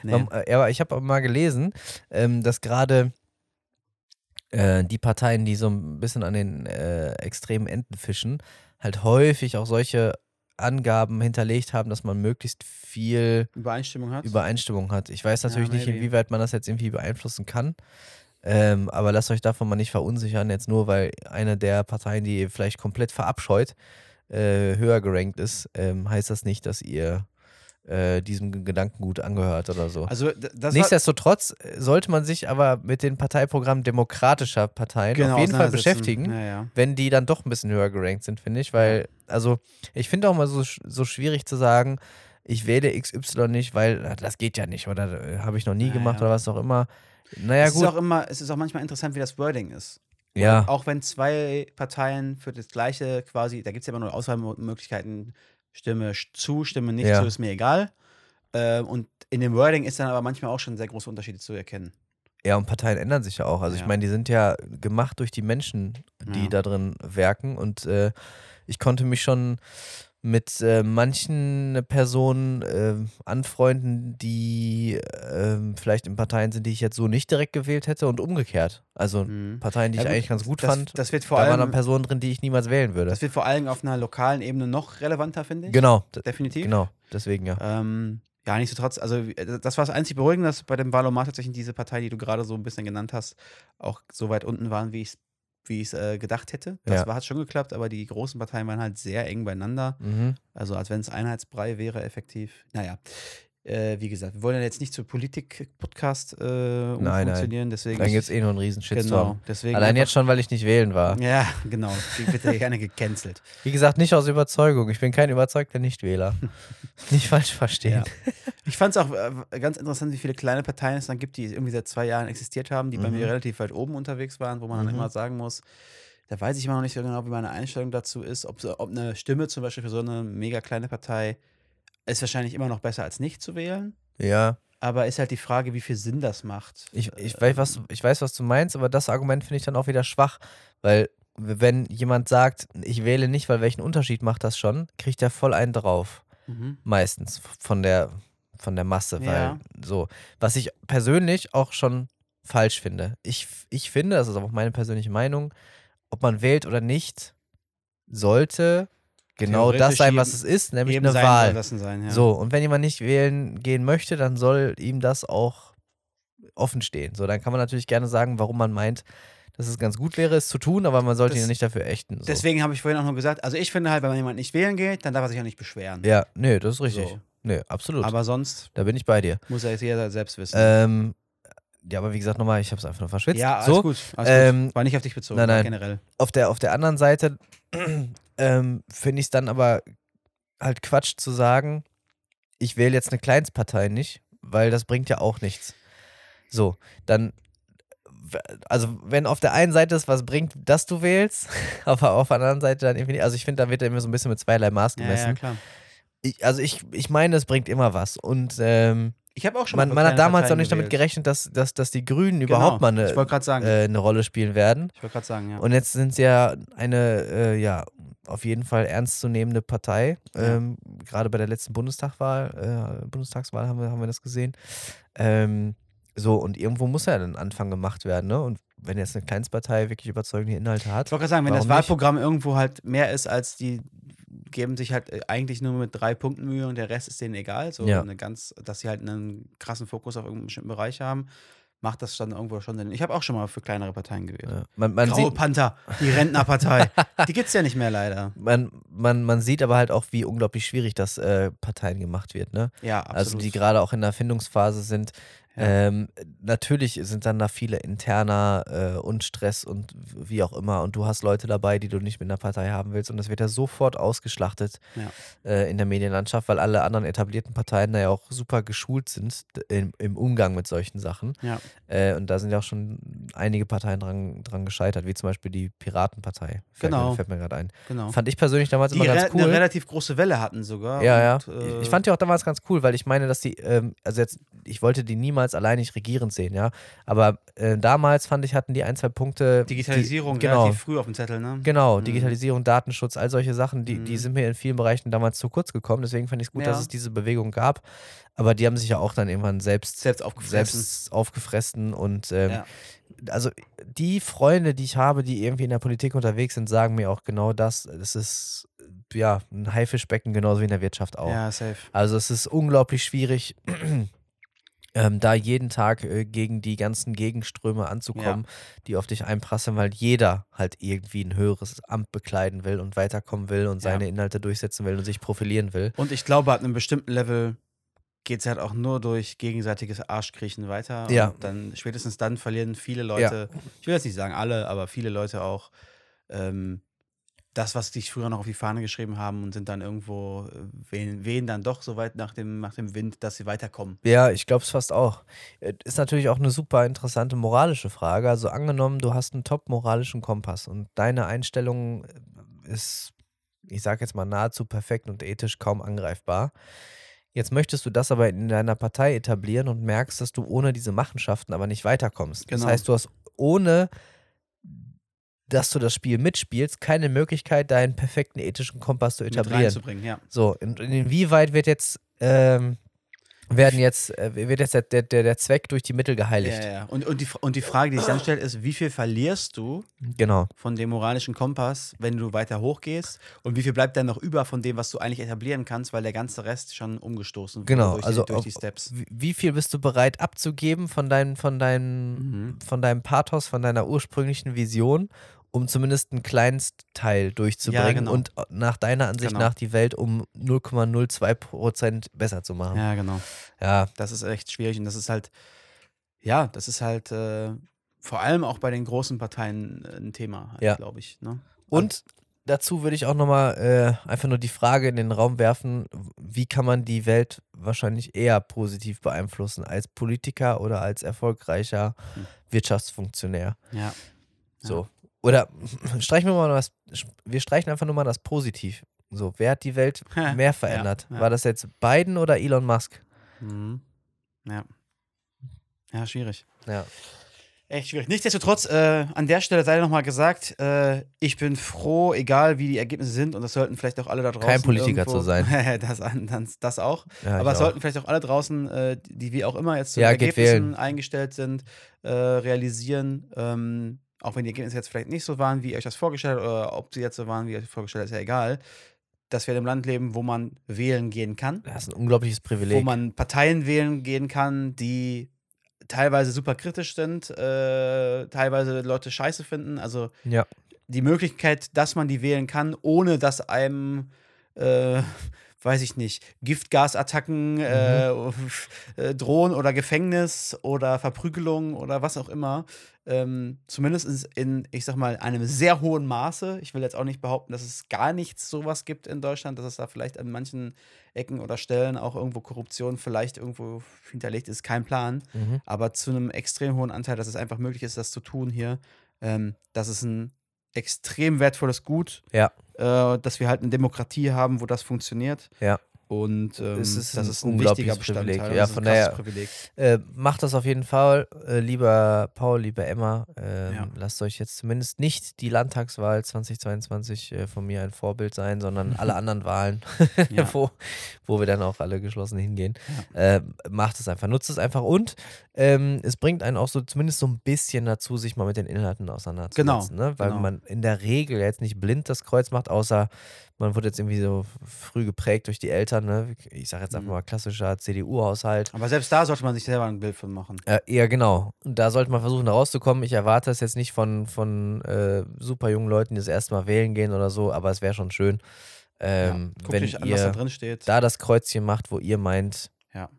Nee. Äh, aber ich habe mal gelesen, ähm, dass gerade äh, die Parteien, die so ein bisschen an den äh, extremen Enden fischen, halt häufig auch solche Angaben hinterlegt haben, dass man möglichst viel Übereinstimmung hat. Übereinstimmung hat. Ich weiß Ja, natürlich nicht, maybe. inwieweit man das jetzt irgendwie beeinflussen kann. Ähm, aber lasst euch davon mal nicht verunsichern, jetzt nur weil eine der Parteien, die ihr vielleicht komplett verabscheut, äh, höher gerankt ist, ähm, heißt das nicht, dass ihr äh, diesem Gedankengut angehört oder so. also Nichtsdestotrotz äh, sollte man sich aber mit den Parteiprogrammen demokratischer Parteien genau, auf jeden Fall beschäftigen Ja, ja. wenn die dann doch ein bisschen höher gerankt sind, finde ich. Weil, also, ich finde auch mal so, so schwierig zu sagen, ich wähle XY nicht, weil das geht ja nicht oder äh, habe ich noch nie Ja, gemacht oder was auch immer. Naja, es gut. ist auch immer, es ist auch manchmal interessant, wie das Wording ist. ja, Auch wenn zwei Parteien für das gleiche quasi, da gibt es ja immer nur Auswahlmöglichkeiten, Stimme zu, Stimme nicht Ja. zu, ist mir egal. Äh, und in dem Wording ist dann aber manchmal auch schon sehr große Unterschiede zu erkennen. ja, und Parteien ändern sich ja auch. Also, ich Ja. meine, die sind ja gemacht durch die Menschen, die Ja. da drin werken. Und äh, ich konnte mich schon mit äh, manchen Personen äh, anfreunden, die äh, vielleicht in Parteien sind, die ich jetzt so nicht direkt gewählt hätte und umgekehrt. Also Mhm. Parteien, die Ja, ich gut, eigentlich ganz gut das, fand. Das wird vor da waren dann allem, Personen drin, die ich niemals wählen würde. das wird vor allem auf einer lokalen Ebene noch relevanter, finde ich. Genau, Definitiv. genau, deswegen ja. Ähm, ja, nichtsdestotrotz, also äh, das war das einzig Beruhigende, dass bei dem Wahlomat tatsächlich diese Partei, die du gerade so ein bisschen genannt hast, auch so weit unten waren, wie ich es wie ich es äh, gedacht hätte. Das Ja. war, hat schon geklappt, aber die großen Parteien waren halt sehr eng beieinander. Mhm. Also als wenn es Einheitsbrei wäre, effektiv. Naja, äh, wie gesagt, wir wollen ja jetzt nicht zu Politik-Podcast äh, nein. umfunktionieren, deswegen. Dann gibt es eh nur einen riesen Shitstorm. genau, Allein jetzt schon, weil ich nicht wählen war. Ja, genau. Die wird ja gerne gecancelt. Wie gesagt, nicht aus Überzeugung. Ich bin kein überzeugter Nichtwähler. nicht falsch verstehen. Ja. Ich fand es auch äh, ganz interessant, wie viele kleine Parteien es dann gibt, die irgendwie seit zwei Jahren existiert haben, die bei Mhm. mir relativ weit oben unterwegs waren, wo man dann Mhm. immer sagen muss, da weiß ich immer noch nicht so genau, wie meine Einstellung dazu ist. Ob, ob eine Stimme zum Beispiel für so eine mega kleine Partei ist wahrscheinlich immer noch besser als nicht zu wählen. Ja, Aber ist halt die Frage, wie viel Sinn das macht. ich, ich, weiß, was, ich weiß, was du meinst, aber das Argument finde ich dann auch wieder schwach, weil wenn jemand sagt, ich wähle nicht, weil welchen Unterschied macht das schon, kriegt er voll einen drauf. Mhm. Meistens von der, von der Masse, weil Ja. so, was ich persönlich auch schon falsch finde. Ich, ich finde, das ist auch meine persönliche Meinung, ob man wählt oder nicht, sollte genau das sein, was es ist, nämlich eine Wahl. sein, ja. So, und wenn jemand nicht wählen gehen möchte, dann soll ihm das auch offen stehen. So, dann kann man natürlich gerne sagen, warum man meint, dass es ganz gut wäre, es zu tun, aber man sollte Das- ihn ja nicht dafür ächten. So. Deswegen habe ich vorhin auch nur gesagt, also ich finde halt, wenn jemand nicht wählen geht, dann darf er sich auch nicht beschweren. Ja, nö, das ist richtig. So. Nö, absolut. Aber sonst da bin ich bei dir. muss er jetzt jeder selbst wissen. Ähm, ja, aber wie gesagt, nochmal, ich habe es einfach nur verschwitzt. ja, alles so, gut. Alles ähm, gut. War nicht auf dich bezogen, nein, nein. generell. auf der, auf der anderen Seite ähm, finde ich es dann aber halt Quatsch zu sagen, ich wähle jetzt eine Kleinstpartei nicht, weil das bringt ja auch nichts. So, dann, also wenn auf der einen Seite es was bringt, dass du wählst, aber auf der anderen Seite dann irgendwie nicht. Also ich finde, da wird ja immer so ein bisschen mit zweierlei Maß Ja, ja, gemessen. klar. ich, also ich, ich meine, es bringt immer was. Und ähm, Ich habe auch schon man, man hat damals Parteien noch nicht damit gerechnet, dass, dass, dass die Grünen Genau. überhaupt mal eine, äh, eine Rolle spielen werden. ich wollte gerade sagen, ja. Und jetzt sind sie ja eine, äh, ja, auf jeden Fall ernstzunehmende Partei. Ja. Ähm, Gerade bei der letzten Bundestagwahl, äh, Bundestagswahl haben wir, haben wir das gesehen. Ähm, so, und irgendwo muss ja ein Anfang gemacht werden, ne? Und wenn jetzt eine Kleinstpartei wirklich überzeugende Inhalte hat. Ich wollte gerade sagen, wenn das Warum nicht? Wahlprogramm irgendwo halt mehr ist als die geben sich halt äh, eigentlich nur mit drei Punkten Mühe und der Rest ist denen egal. So Ja. eine ganz, dass sie halt einen krassen Fokus auf irgendeinen bestimmten Bereich haben, macht das dann irgendwo schon Sinn. Ich habe auch schon mal für kleinere Parteien gewählt. Ja, man, man, Graue Panther, die Rentnerpartei. die gibt's ja nicht mehr leider. man, man, man sieht aber halt auch, wie unglaublich schwierig das äh, Parteien gemacht wird, ne? Ja, absolut. Also die gerade auch in der Erfindungsphase sind. Ja. Ähm, natürlich sind dann da viele interner äh, und Stress und wie auch immer. Und du hast Leute dabei, die du nicht mit einer Partei haben willst. Und das wird ja sofort ausgeschlachtet Ja. äh, in der Medienlandschaft, weil alle anderen etablierten Parteien da ja auch super geschult sind im, im Umgang mit solchen Sachen. Ja. Äh, und da sind ja auch schon einige Parteien dran, dran gescheitert, wie zum Beispiel die Piratenpartei. Fällt Genau. Mir, fällt mir gerade ein. Genau. Fand ich persönlich damals Die immer ganz cool. eine relativ große Welle hatten sogar. Ja, und, ja. Äh, ich fand die auch damals ganz cool, weil ich meine, dass die, ähm, also jetzt, ich wollte die niemals alleinig regierend sehen, ja. Aber äh, damals fand ich, hatten die ein, zwei Punkte. Digitalisierung die, genau. relativ früh auf dem Zettel, ne? Genau, Mhm. Digitalisierung, Datenschutz, all solche Sachen, die, die Mhm. sind mir in vielen Bereichen damals zu kurz gekommen. Deswegen fand ich es gut, dass Ja. es diese Bewegung gab. Aber die haben sich ja auch dann irgendwann selbst, Selbst aufgefressen. selbst aufgefressen. Und ähm, Ja. also die Freunde, die ich habe, die irgendwie in der Politik unterwegs sind, sagen mir auch genau das. Es ist ja ein Haifischbecken, genauso wie in der Wirtschaft auch. ja, safe. Also es ist unglaublich schwierig, ähm, da jeden Tag äh, gegen die ganzen Gegenströme anzukommen, die auf dich einprasseln, weil jeder halt irgendwie ein höheres Amt bekleiden will und weiterkommen will und Ja. seine Inhalte durchsetzen will und sich profilieren will. Und ich glaube, ab einem bestimmten Level geht es halt auch nur durch gegenseitiges Arschkriechen weiter. Ja. Und dann, spätestens dann verlieren viele Leute, ich will jetzt nicht sagen alle, aber viele Leute auch ähm, das, was sich früher noch auf die Fahne geschrieben haben und sind dann irgendwo, äh, wehen, wehen dann doch so weit nach dem, nach dem Wind, dass sie weiterkommen. Ja, ich glaube es fast auch. Äh, Ist natürlich auch eine super interessante moralische Frage. Also angenommen, du hast einen top moralischen Kompass und deine Einstellung äh, ist, ich sage jetzt mal, nahezu perfekt und ethisch kaum angreifbar. Jetzt möchtest du das aber in deiner Partei etablieren und merkst, dass du ohne diese Machenschaften aber nicht weiterkommst. Das Genau. heißt, du hast ohne dass du das Spiel mitspielst, keine Möglichkeit, deinen perfekten ethischen Kompass zu etablieren. ja. So, und inwieweit wird jetzt, ähm, werden jetzt, äh, wird jetzt der, der, der Zweck durch die Mittel geheiligt? Ja, ja. Und, und, die, und die Frage, die sich dann stellt, ist, wie viel verlierst du Genau. von dem moralischen Kompass, wenn du weiter hochgehst? Und wie viel bleibt dann noch über von dem, was du eigentlich etablieren kannst, weil der ganze Rest schon umgestoßen wurde Genau, durch, also die, durch die Steps? Wie, viel bist du bereit abzugeben von, deinem von, deinem Mhm. von deinem Pathos, von deiner ursprünglichen Vision, um zumindest einen Kleinstteil durchzubringen genau. und nach deiner Ansicht Genau. nach die Welt um 0,02 Prozent besser zu machen. Ja, genau. Ja, Das ist echt schwierig und das ist halt, ja, das ist halt äh, vor allem auch bei den großen Parteien äh, ein Thema, halt, Ja. glaube ich. Ne? Und dazu würde ich auch nochmal äh, einfach nur die Frage in den Raum werfen, wie kann man die Welt wahrscheinlich eher positiv beeinflussen als Politiker oder als erfolgreicher Hm. Wirtschaftsfunktionär? Ja. So. Oder streichen wir mal das, wir streichen einfach nur mal das Positiv. So, wer hat die Welt mehr verändert? ja. War das jetzt Biden oder Elon Musk? Mhm. Ja. Ja, schwierig. Ja. Echt schwierig. Nichtsdestotrotz, äh, an der Stelle sei nochmal gesagt, äh, ich bin froh, egal wie die Ergebnisse sind, und das sollten vielleicht auch alle da draußen. Kein Politiker irgendwo, zu sein. das, das, das auch. ja Aber es sollten vielleicht auch alle draußen, äh, die wie auch immer jetzt zu Ja, Ergebnissen eingestellt sind, äh, realisieren, ähm, auch wenn die Ergebnisse jetzt vielleicht nicht so waren, wie ihr euch das vorgestellt habt, oder ob sie jetzt so waren, wie ihr euch vorgestellt habt, ist ja egal, dass wir in einem Land leben, wo man wählen gehen kann Das ist ein unglaubliches Privileg. wo man Parteien wählen gehen kann, die teilweise super kritisch sind, äh, teilweise Leute scheiße finden. Also ja. die Möglichkeit, dass man die wählen kann, ohne dass einem, äh, weiß ich nicht, Giftgasattacken äh, äh, drohen oder Gefängnis oder Verprügelung oder was auch immer. Ähm, zumindest in, ich sag mal, einem sehr hohen Maße. Ich will jetzt auch nicht behaupten, dass es gar nichts sowas gibt in Deutschland, dass es da vielleicht an manchen Ecken oder Stellen auch irgendwo Korruption vielleicht irgendwo hinterlegt ist, kein Plan. Mhm. Aber zu einem extrem hohen Anteil, dass es einfach möglich ist, das zu tun hier. Ähm, das ist ein extrem wertvolles Gut, Ja. äh, dass wir halt eine Demokratie haben, wo das funktioniert. Ja. Und ähm, Es ist das ist ein wichtiger Bestandteil. Privileg. Ja, von daher- Privileg. Äh, macht das auf jeden Fall, äh, lieber Paul, lieber Emma. Ähm, Ja. Lasst euch jetzt zumindest nicht die Landtagswahl 2022 äh, von mir ein Vorbild sein, sondern alle anderen Wahlen, Ja. wo, wo wir dann auch alle geschlossen hingehen. Äh, macht es einfach, nutzt es einfach und ähm, es bringt einen auch so zumindest so ein bisschen dazu, sich mal mit den Inhalten auseinanderzusetzen. ne? Weil genau. man in der Regel jetzt nicht blind das Kreuz macht, außer man wird jetzt irgendwie so früh geprägt durch die Eltern. Ne? Ich sage jetzt einfach Mhm. mal klassischer CDU-Haushalt. Aber selbst da sollte man sich selber ein Bild von machen. Äh, ja, genau. Und da sollte man versuchen, da rauszukommen. Ich erwarte es jetzt nicht von, von äh, super jungen Leuten, die das erste Mal wählen gehen oder so, aber es wäre schon schön, ähm, Guckt wenn an, was da ihr drin steht. da das Kreuzchen macht, wo ihr meint, Ja.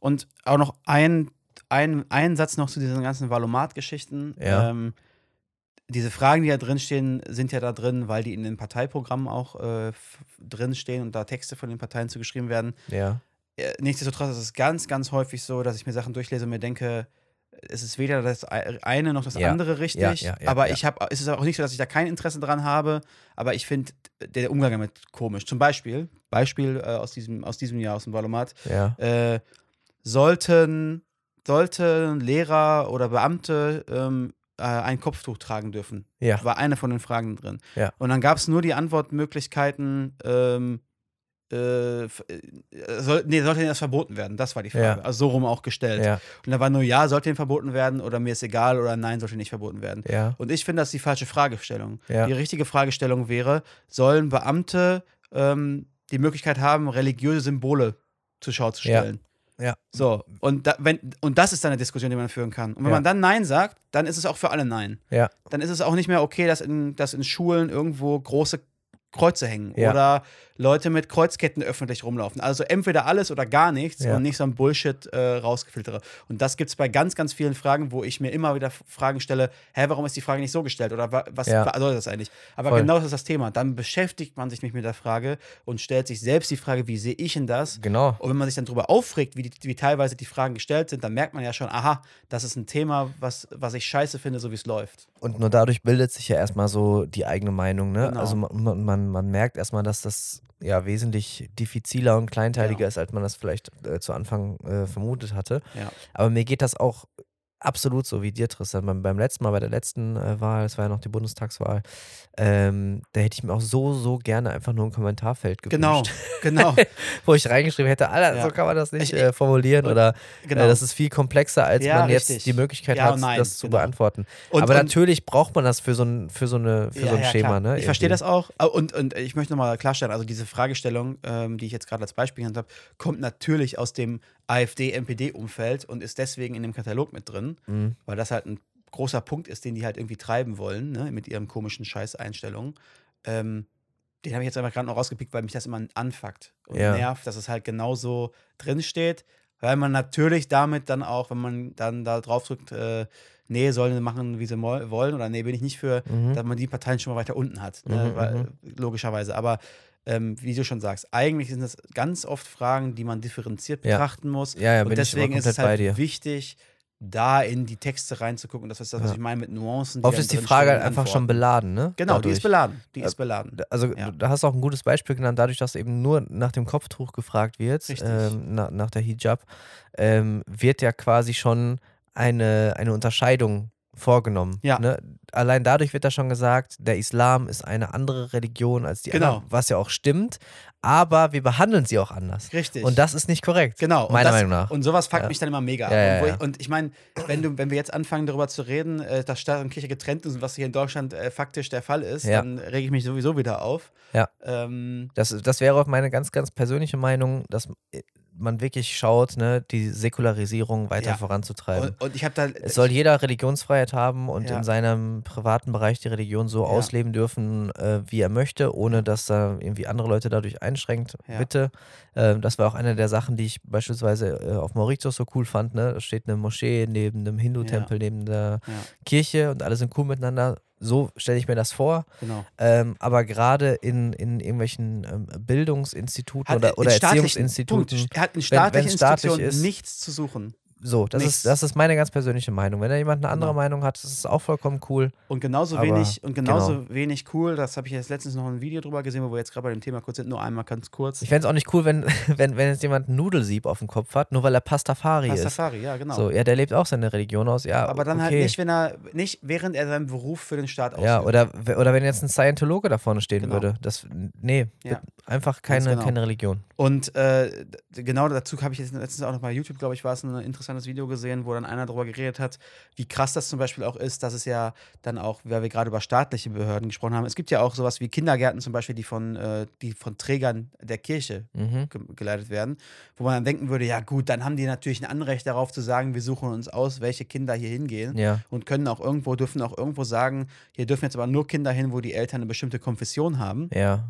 Und auch noch ein, ein, ein Satz noch zu diesen ganzen Valomat-Geschichten. Ja. Ähm, diese Fragen, die da drin stehen, sind ja da drin, weil die in den Parteiprogrammen auch äh, drin stehen und da Texte von den Parteien zugeschrieben werden. ja, Äh, Nichtsdestotrotz ist es ganz, ganz häufig so, dass ich mir Sachen durchlese und mir denke, es ist weder das ei- eine noch das Ja. andere richtig. Ja, ja, aber ich habe, es ist auch nicht so, dass ich da kein Interesse dran habe, aber ich finde der Umgang damit komisch. Zum Beispiel, Beispiel äh, aus, diesem, aus diesem Jahr aus dem Valomat, äh, sollten, sollten Lehrer oder Beamte ähm, äh, ein Kopftuch tragen dürfen. ja, War eine von den Fragen drin. Ja. Und dann gab es nur die Antwortmöglichkeiten, ähm, äh, äh, soll, nee, sollte denen das verboten werden? Das war die Frage. Ja. Also so rum auch gestellt. ja, Und da war nur ja, sollte ihnen verboten werden oder mir ist egal oder nein, sollte nicht verboten werden. ja, Und ich finde, das ist die falsche Fragestellung. Die richtige Fragestellung wäre, sollen Beamte ähm, die Möglichkeit haben, religiöse Symbole zur Schau zu stellen? Ja. So, und, da, wenn, und das ist dann eine Diskussion, die man führen kann. Und wenn Ja. man dann Nein sagt, dann ist es auch für alle Nein. ja, Dann ist es auch nicht mehr okay, dass in, dass in Schulen irgendwo große Kreuze hängen Ja. oder Leute mit Kreuzketten öffentlich rumlaufen. Also entweder alles oder gar nichts Ja. und nicht so ein Bullshit äh, rausgefiltere. Und das gibt es bei ganz, ganz vielen Fragen, wo ich mir immer wieder Fragen stelle, hä, warum ist die Frage nicht so gestellt? Oder wa was Ja. soll das eigentlich? Aber Voll. genau das ist das Thema. Dann beschäftigt man sich mit der Frage und stellt sich selbst die Frage, wie sehe ich denn das? genau. Und wenn man sich dann darüber aufregt, wie, die, wie teilweise die Fragen gestellt sind, dann merkt man ja schon, aha, das ist ein Thema, was, was ich scheiße finde, so wie es läuft. Und nur dadurch bildet sich ja erstmal so die eigene Meinung, ne? Genau. Also man, man, man, merkt erstmal, dass das ja wesentlich diffiziler und kleinteiliger Ja. ist, als man das vielleicht äh, zu Anfang äh, vermutet hatte. Ja. Aber mir geht das auch absolut so wie dir, Tristan. Beim, beim letzten Mal, bei der letzten äh, Wahl, das war ja noch die Bundestagswahl, ähm, da hätte ich mir auch so, so gerne einfach nur ein Kommentarfeld gewünscht. Genau, genau, Wo ich reingeschrieben hätte, Alter, Ja. so kann man das nicht Ich- äh, formulieren oder genau. äh, das ist viel komplexer, als Ja, man jetzt richtig. die Möglichkeit Ja hat, nein, das zu genau. beantworten. Und- Aber und- natürlich braucht man das für so ein, für so eine, für so ein Schema, ne? Ich verstehe das auch. Ah, Und, und ich möchte nochmal klarstellen, also diese Fragestellung, ähm, die ich jetzt gerade als Beispiel genannt habe, kommt natürlich aus dem AfD-NPD-Umfeld und ist deswegen in dem Katalog mit drin, Mhm. weil das halt ein großer Punkt ist, den die halt irgendwie treiben wollen, ne, mit ihren komischen Scheißeinstellungen. Ähm, den habe ich jetzt einfach gerade noch rausgepickt, weil mich das immer anfuckt und Ja. nervt, dass es halt genauso drin steht, weil man natürlich damit dann auch, wenn man dann da drauf drückt, äh, nee, sollen sie machen, wie sie wollen oder nee, bin ich nicht für, Mhm. dass man die Parteien schon mal weiter unten hat, ne, Mhm, weil, logischerweise. Aber ähm, wie du schon sagst, eigentlich sind das ganz oft Fragen, die man differenziert Ja. betrachten muss. Ja, ja, und deswegen ist es halt dir. wichtig, da in die Texte reinzugucken. Das ist das, was ich meine mit Nuancen. Oft ist die Frage halt einfach schon beladen, ne? Genau, die ist Dadurch. beladen. Die Äh, ist beladen. Also du hast auch ein gutes Beispiel genannt, dadurch, dass eben nur nach dem Kopftuch gefragt wird, ähm, na, nach der Hijab, ähm, wird ja quasi schon eine, eine Unterscheidung vorgenommen. Ja. Ne? Allein dadurch wird da schon gesagt, der Islam ist eine andere Religion als die Genau. anderen, was ja auch stimmt, aber wir behandeln sie auch anders. Richtig. Und das ist nicht korrekt. Genau. Meiner das, Meinung nach. Und sowas fuckt Ja. mich dann immer mega. Ja, ja, und. Ich, ich meine, wenn, du, wenn wir jetzt anfangen, darüber zu reden, äh, dass Staat und Kirche getrennt sind, was hier in Deutschland äh, faktisch der Fall ist, dann rege ich mich sowieso wieder auf. Ja. Ähm, Das, das wäre auch meine ganz, ganz persönliche Meinung, dass man wirklich schaut, ne, die Säkularisierung weiter Ja. voranzutreiben. und, und ich habe da. Es soll jeder Religionsfreiheit haben und Ja. in seinem privaten Bereich die Religion so Ja. ausleben dürfen, äh, wie er möchte, ohne dass er irgendwie andere Leute dadurch einschränkt. Bitte. Ähm, das war auch eine der Sachen, die ich beispielsweise äh, auf Mauritius so cool fand. Ne? Da steht eine Moschee neben einem Hindu-Tempel, neben der Kirche und alle sind cool miteinander. So stelle ich mir das vor. genau. Ähm, aber gerade in, in irgendwelchen ähm, Bildungsinstituten Hat oder, oder Erziehungsinstituten. Punkt, hat in wenn staatlichen staatlich Institutionen ist- nichts zu suchen. So, das Nichts. ist, das ist meine ganz persönliche Meinung. Wenn da jemand eine andere Genau. Meinung hat, das ist auch vollkommen cool. Und genauso Aber, wenig und genauso genau. wenig cool, das habe ich jetzt letztens noch ein Video drüber gesehen, wo wir jetzt gerade bei dem Thema kurz sind, nur einmal ganz kurz. Ich fände es auch nicht cool, wenn, wenn, wenn jetzt jemand einen Nudelsieb auf dem Kopf hat, nur weil er Pastafari ist. Pastafari, ja, genau. So, ja, der lebt auch seine Religion aus. Ja, Aber dann okay. halt nicht, wenn er nicht während er seinen Beruf für den Staat ausübt. Ja, oder, oder wenn jetzt ein Scientologe da vorne stehen Genau. würde. Das, nee, Ja. einfach keine, genau. keine Religion. Und äh, genau dazu habe ich jetzt letztens auch noch bei YouTube, glaube ich, war es ein interessantes Video gesehen, wo dann einer darüber geredet hat, wie krass das zum Beispiel auch ist, dass es ja dann auch, weil wir gerade über staatliche Behörden gesprochen haben, es gibt ja auch sowas wie Kindergärten zum Beispiel, die von, äh, die von Trägern der Kirche Mhm. ge geleitet werden, wo man dann denken würde, ja gut, dann haben die natürlich ein Anrecht darauf zu sagen, wir suchen uns aus, welche Kinder hier hingehen Ja, und können auch irgendwo, dürfen auch irgendwo sagen, hier dürfen jetzt aber nur Kinder hin, wo die Eltern eine bestimmte Konfession haben ja.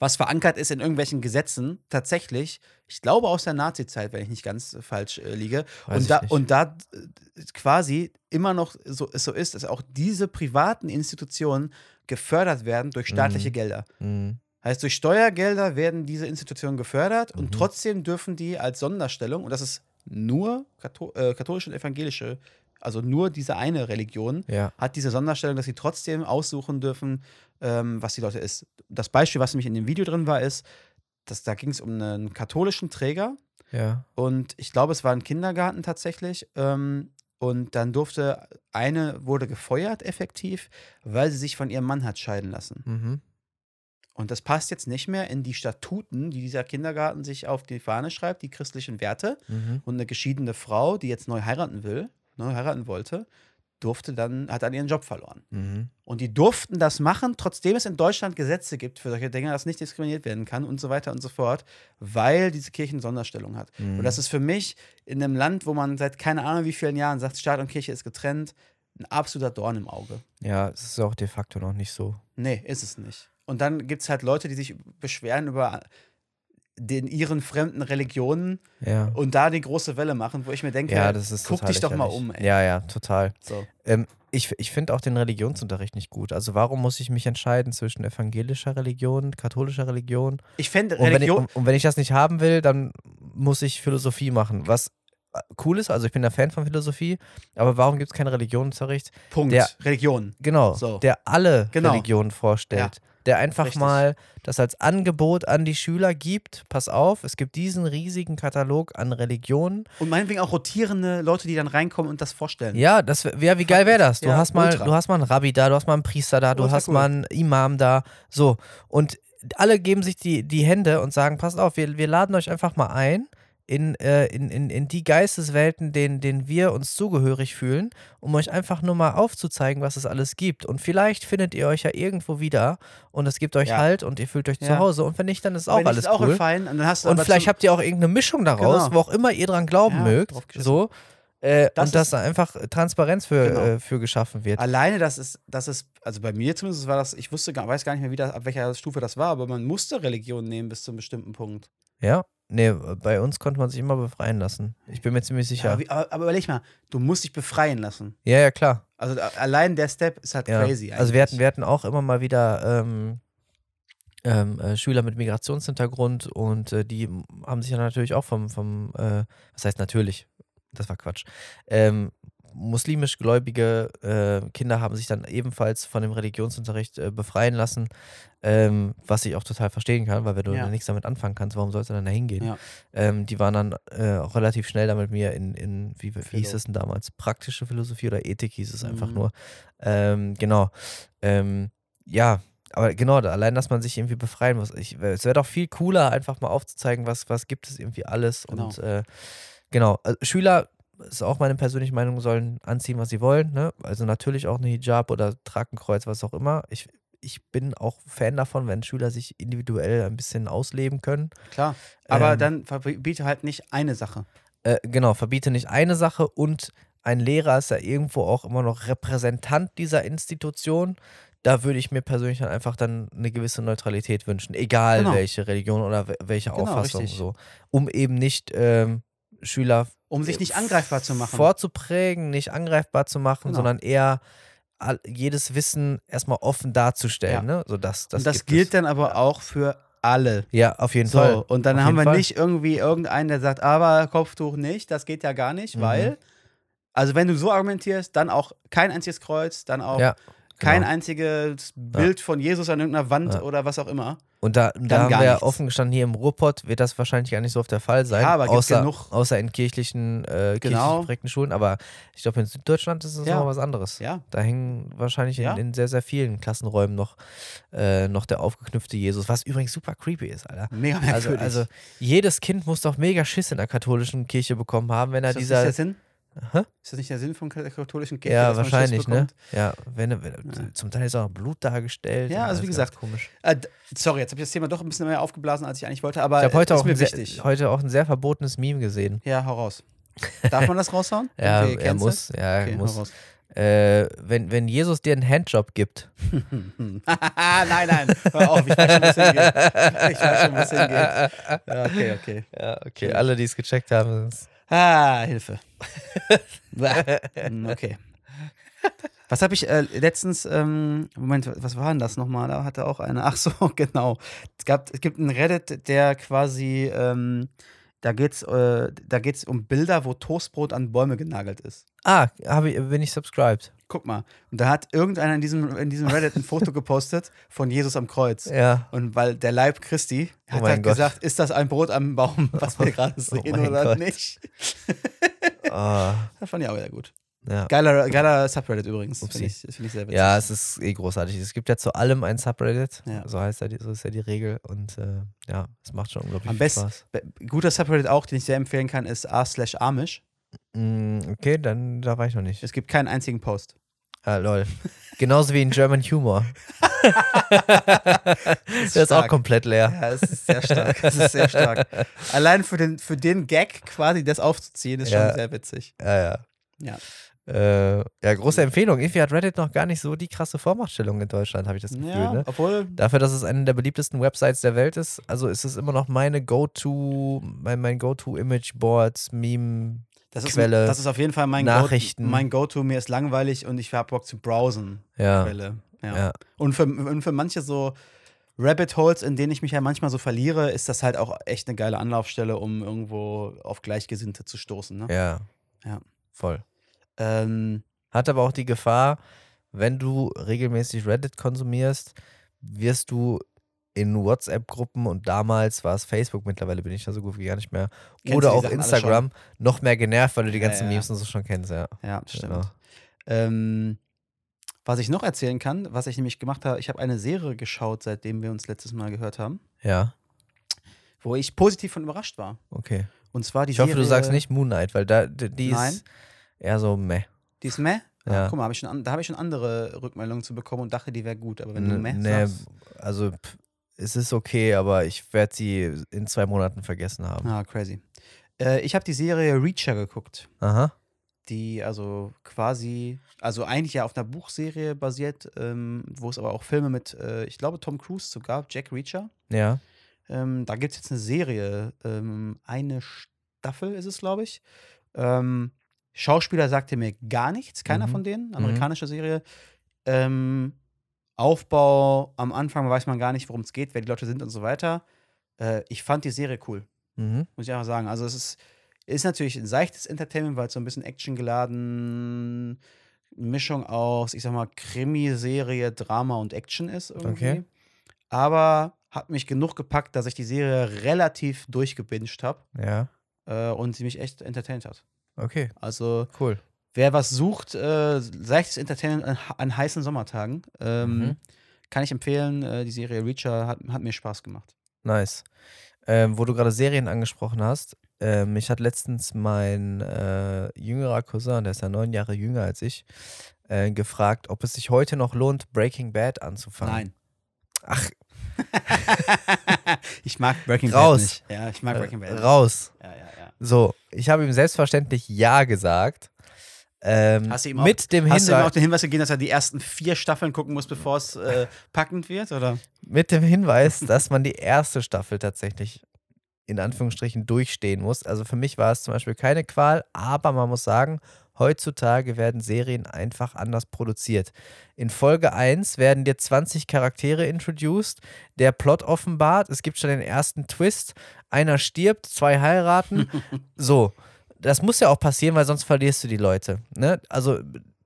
Was verankert ist in irgendwelchen Gesetzen, tatsächlich, ich glaube aus der Nazi-Zeit, wenn ich nicht ganz äh, falsch äh, liege, Weiß und da, nicht. und da äh, quasi immer noch so, so ist, dass auch diese privaten Institutionen gefördert werden durch staatliche Mhm. Gelder. Mhm. Heißt, durch Steuergelder werden diese Institutionen gefördert Mhm. und trotzdem dürfen die als Sonderstellung, und das ist nur Katho äh, katholische und evangelische, also nur diese eine Religion, Ja. hat diese Sonderstellung, dass sie trotzdem aussuchen dürfen, ähm, was die Leute ist. Das Beispiel, was nämlich in dem Video drin war, ist, dass da ging es um einen katholischen Träger Ja. und ich glaube, es war ein Kindergarten tatsächlich. Ähm, und dann durfte eine, wurde gefeuert effektiv, weil sie sich von ihrem Mann hat scheiden lassen. Mhm. Und das passt jetzt nicht mehr in die Statuten, die dieser Kindergarten sich auf die Fahne schreibt, die christlichen Werte. Mhm. Und eine geschiedene Frau, die jetzt neu heiraten will, neu heiraten wollte, durfte dann, hat dann ihren Job verloren. Mhm. Und die durften das machen, trotzdem es in Deutschland Gesetze gibt für solche Dinge, dass nicht diskriminiert werden kann und so weiter und so fort, weil diese Kirche eine Sonderstellung hat. Mhm. Und das ist für mich in einem Land, wo man seit keine Ahnung wie vielen Jahren sagt, Staat und Kirche ist getrennt, ein absoluter Dorn im Auge. Ja, es ist auch de facto noch nicht so. Nee, ist es nicht. Und dann gibt es halt Leute, die sich beschweren über den ihren fremden Religionen Ja. und da die große Welle machen, wo ich mir denke, Ja, das ist guck dich doch mal um, ey. Ja, ja, total. So. Ähm, ich ich finde auch den Religionsunterricht nicht gut. Also warum muss ich mich entscheiden zwischen evangelischer Religion, katholischer Religion? Ich fände Und wenn, ich, Religion. und, und wenn ich das nicht haben will, dann muss ich Philosophie machen. Was äh, cool ist, also ich bin der Fan von Philosophie, aber warum gibt es keinen Religionsunterricht? Punkt. der- Religion. Genau, So. der alle Genau. Religionen vorstellt. Der einfach Richtig. mal das als Angebot an die Schüler gibt. Pass auf, es gibt diesen riesigen Katalog an Religionen. Und meinetwegen auch rotierende Leute, die dann reinkommen und das vorstellen. Ja, das wär, wie geil wäre das? Du Ja, hast mal, ultra. du hast mal einen Rabbi da, du hast mal einen Priester da, du Ultra hast cool. mal einen Imam da, so und alle geben sich die, die Hände und sagen, passt auf, wir, wir laden euch einfach mal ein in, äh, in, in, in die Geisteswelten, denen, denen wir uns zugehörig fühlen, um euch einfach nur mal aufzuzeigen, was es alles gibt. Und vielleicht findet ihr euch ja irgendwo wieder und es gibt euch Ja. Halt und ihr fühlt euch zu Ja. Hause und wenn nicht, dann ist auch Wenn alles ist auch cool. fein. Und, dann hast du Und vielleicht habt ihr auch irgendeine Mischung daraus, Genau. wo auch immer ihr dran glauben Ja, mögt. So. Äh, Das und dass da einfach Transparenz für, Genau. äh, für geschaffen wird. Alleine, das ist, das ist, also bei mir zumindest war das, ich wusste gar, weiß gar nicht mehr, wie das, ab welcher Stufe das war, aber man musste Religion nehmen bis zu einem bestimmten Punkt. Ja? Nee, bei uns konnte man sich immer befreien lassen. Ich bin mir ziemlich Ja, sicher. aber, wie, aber, aber überleg mal, du musst dich befreien lassen. Ja, ja, klar. Also allein der Step ist halt Ja. crazy. Also wir hatten, eigentlich. wir hatten auch immer mal wieder ähm, ähm, äh, Schüler mit Migrationshintergrund und äh, die haben sich ja natürlich auch vom, vom äh, was heißt natürlich, das war Quatsch, ähm, muslimisch gläubige äh, Kinder haben sich dann ebenfalls von dem Religionsunterricht äh, befreien lassen, ähm, was ich auch total verstehen kann, weil wenn du Ja. nichts damit anfangen kannst, warum sollst du dann da hingehen? Ja. Ähm, die waren dann äh, auch relativ schnell da mit mir in, in wie, wie hieß es denn damals? Praktische Philosophie oder Ethik hieß es einfach Mhm. nur. Ähm, genau. Ähm, ja, aber genau, da- allein, dass man sich irgendwie befreien muss. Ich, es wäre doch viel cooler, einfach mal aufzuzeigen, was, was gibt es irgendwie alles. Genau. Und äh, genau, also Schüler, ist auch meine persönliche Meinung, sollen anziehen, was sie wollen. Ne? Also natürlich auch eine Hijab oder Tragenkreuz, was auch immer. Ich, ich bin auch Fan davon, wenn Schüler sich individuell ein bisschen ausleben können. Klar. Aber Ähm, dann verbiete halt nicht eine Sache. Äh, genau, verbiete nicht eine Sache und ein Lehrer ist ja irgendwo auch immer noch Repräsentant dieser Institution. Da würde ich mir persönlich dann einfach dann eine gewisse Neutralität wünschen, egal Genau. welche Religion oder we- welche Genau, Auffassung richtig. so, um eben nicht ähm, Schüler Um sich nicht angreifbar zu machen. vorzuprägen, nicht angreifbar zu machen, Genau. sondern eher jedes Wissen erstmal offen darzustellen. Ja. Ne? So, das, das, Und das gilt es. dann aber auch für alle. Ja, auf jeden So, Fall. und dann Auf haben wir Fall. nicht irgendwie irgendeinen, der sagt, aber Kopftuch nicht, das geht ja gar nicht, Mhm. weil, also wenn du so argumentierst, dann auch kein einziges Kreuz, dann auch Ja, kein genau. einziges Bild von Jesus an irgendeiner Wand Ja. oder was auch immer. Und da, da haben wir ja nichts. offen gestanden, hier im Ruhrpott wird das wahrscheinlich gar nicht so oft der Fall sein. Ja, aber außer, genug. außer in kirchlichen, äh, kirchlich Genau. geprägten Schulen. Aber ich glaube, in Süddeutschland ist es Ja. nochmal was anderes. Ja. Da hängen wahrscheinlich in, Ja. in sehr, sehr vielen Klassenräumen noch, äh, noch der aufgeknüpfte Jesus, was übrigens super creepy ist, Alter. Mega Also, merkwürdig. also jedes Kind muss doch mega Schiss in der katholischen Kirche bekommen haben, wenn er ist das dieser. nicht der Sinn? Hä? Ist das nicht der Sinn der katholischen Kirche? Ja, wahrscheinlich, ne? Ja, wenn, wenn, Ja. zum Teil ist auch Blut dargestellt. Ja, also wie gesagt, Komisch. Äh, sorry, jetzt habe ich das Thema doch ein bisschen mehr aufgeblasen, als ich eigentlich wollte, aber Ich habe heute, auch ein sehr, heute auch ein sehr verbotenes Meme gesehen. Ja, hau raus. Darf man das raushauen? Ja, Irgendwie er muss, ja, Okay, hau muss. raus. Äh, wenn, wenn Jesus dir einen Handjob gibt, nein, nein, hör auf, ich weiß schon, wo es hingeht. Ich weiß schon, wo es hingeht. Ja, okay, okay. ja, okay, alle, die es gecheckt haben, ist, Ah, Hilfe. Hm, okay. Was habe ich äh, letztens, ähm, Moment, was war denn das nochmal? Da hatte auch eine, ach so, genau. Es, gab, es gibt einen Reddit, der quasi, ähm, da geht's, äh, da geht's um Bilder, wo Toastbrot an Bäume genagelt ist. ah, ich, bin ich subscribed. Guck mal. Und da hat irgendeiner in diesem, in diesem Reddit ein Foto gepostet von Jesus am Kreuz. Ja, Und weil der Leib Christi Oh hat mein halt Gott. gesagt, ist das ein Brot am Baum, was wir gerade Oh sehen mein oder Gott. nicht? ah, Das fand ich auch wieder gut. Ja. Geiler, geiler Subreddit übrigens. Finde ich, find ich sehr witzig. ja, es ist eh großartig. Es gibt ja zu allem ein Subreddit, Ja. so heißt ja, die- so ist ja die Regel und äh, ja, es macht schon unglaublich Am viel besten- Spaß. Guter Subreddit auch, den ich sehr empfehlen kann, ist r slash Amish. Mm, okay, dann da war ich noch nicht. Es gibt keinen einzigen Post. Ah, lol. Genauso wie in German Humor. Der ist auch komplett leer. Ja, es ist sehr stark. Es ist sehr stark. Allein für den, für den Gag quasi das aufzuziehen, ist Ja. schon sehr witzig. Ja, ja. Ja. Äh, ja, große Empfehlung. Irgendwie hat Reddit noch gar nicht so die krasse Vormachtstellung in Deutschland, habe ich das Gefühl. ja Ne? obwohl, Dafür, dass es eine der beliebtesten Websites der Welt ist, also ist es immer noch meine Go-To, mein, mein Go-To-Image-Boards, Meme. das ist, Quelle, das ist auf jeden Fall mein Nachrichten. Go, mein Go-To. Mir ist langweilig und ich habe Bock zu browsen. Ja. Quelle. Ja. Ja. Und, für, und für manche so Rabbit Holes, in denen ich mich ja manchmal so verliere, ist das halt auch echt eine geile Anlaufstelle, um irgendwo auf Gleichgesinnte zu stoßen. Ne? Ja. Ja. Voll. Ähm, Hat aber auch die Gefahr, wenn du regelmäßig Reddit konsumierst, wirst du in WhatsApp-Gruppen und damals war es Facebook, mittlerweile bin ich da so gut wie gar nicht mehr, Kennst oder auch Sachen Instagram, noch mehr genervt, weil du die Ja, ganzen ja. Memes und so schon kennst, ja. ja, stimmt. Genau. Ähm, was ich noch erzählen kann, was ich nämlich gemacht habe, ich habe eine Serie geschaut, seitdem wir uns letztes Mal gehört haben, Ja, wo ich positiv von überrascht war. okay. Und zwar die Ich hoffe, Serie, du sagst nicht Moon Knight, weil da, die, Nein. ist eher so meh. Die ist meh? Ja. guck mal, hab ich schon, da habe ich schon andere Rückmeldungen zu bekommen und dachte, die wäre gut. Aber wenn du meh nee, sagst, also pff, es ist okay, aber ich werde sie in zwei Monaten vergessen haben. ah, crazy. Äh, ich habe die Serie Reacher geguckt. Aha. die also quasi, also eigentlich ja auf einer Buchserie basiert, ähm, wo es aber auch Filme mit, äh, ich glaube, Tom Cruise zu gab, Jack Reacher. Ja. Ähm, da gibt es jetzt eine Serie, ähm, eine Staffel ist es, glaube ich. Ähm, Schauspieler sagte mir gar nichts, keiner Mhm. von denen, amerikanische Serie. Ähm, Aufbau, am Anfang weiß man gar nicht, worum es geht, wer die Leute sind und so weiter. Äh, ich fand die Serie cool, Mhm. muss ich einfach sagen. Also es ist, ist natürlich ein seichtes Entertainment, weil es so ein bisschen Action geladen, Mischung aus, ich sag mal, Krimiserie, Drama und Action ist irgendwie. Okay. Aber hat mich genug gepackt, dass ich die Serie relativ durchgebinged habe Ja. äh, und sie mich echt entertained hat. Okay, Also, cool. wer was sucht, äh, seichtes Entertainment an, an heißen Sommertagen, ähm, Mhm. kann ich empfehlen. Äh, die Serie Reacher hat, hat mir Spaß gemacht. Nice. Ähm, wo du gerade Serien angesprochen hast, äh, mich hat letztens mein äh, jüngerer Cousin, der ist ja neun Jahre jünger als ich, äh, gefragt, ob es sich heute noch lohnt, Breaking Bad anzufangen. Nein. Ach, ich mag Breaking Raus. Bad nicht. Ja, ich mag Breaking Bad. raus. Ja, ja, ja. So, ich habe ihm selbstverständlich Ja gesagt. Ähm, Hast du ihm auch- mit dem Hast du ihm auch den Hinweis gegeben, dass er die ersten vier Staffeln gucken muss, bevor es äh, packend wird? Oder? mit dem Hinweis, dass man die erste Staffel tatsächlich in Anführungsstrichen durchstehen muss. Also für mich war es zum Beispiel keine Qual, aber man muss sagen, heutzutage werden Serien einfach anders produziert. In Folge 1 werden dir 20 Charaktere introduced, der Plot offenbart, es gibt schon den ersten Twist, einer stirbt, zwei heiraten. so, das muss ja auch passieren, weil sonst verlierst du die Leute. Ne? Also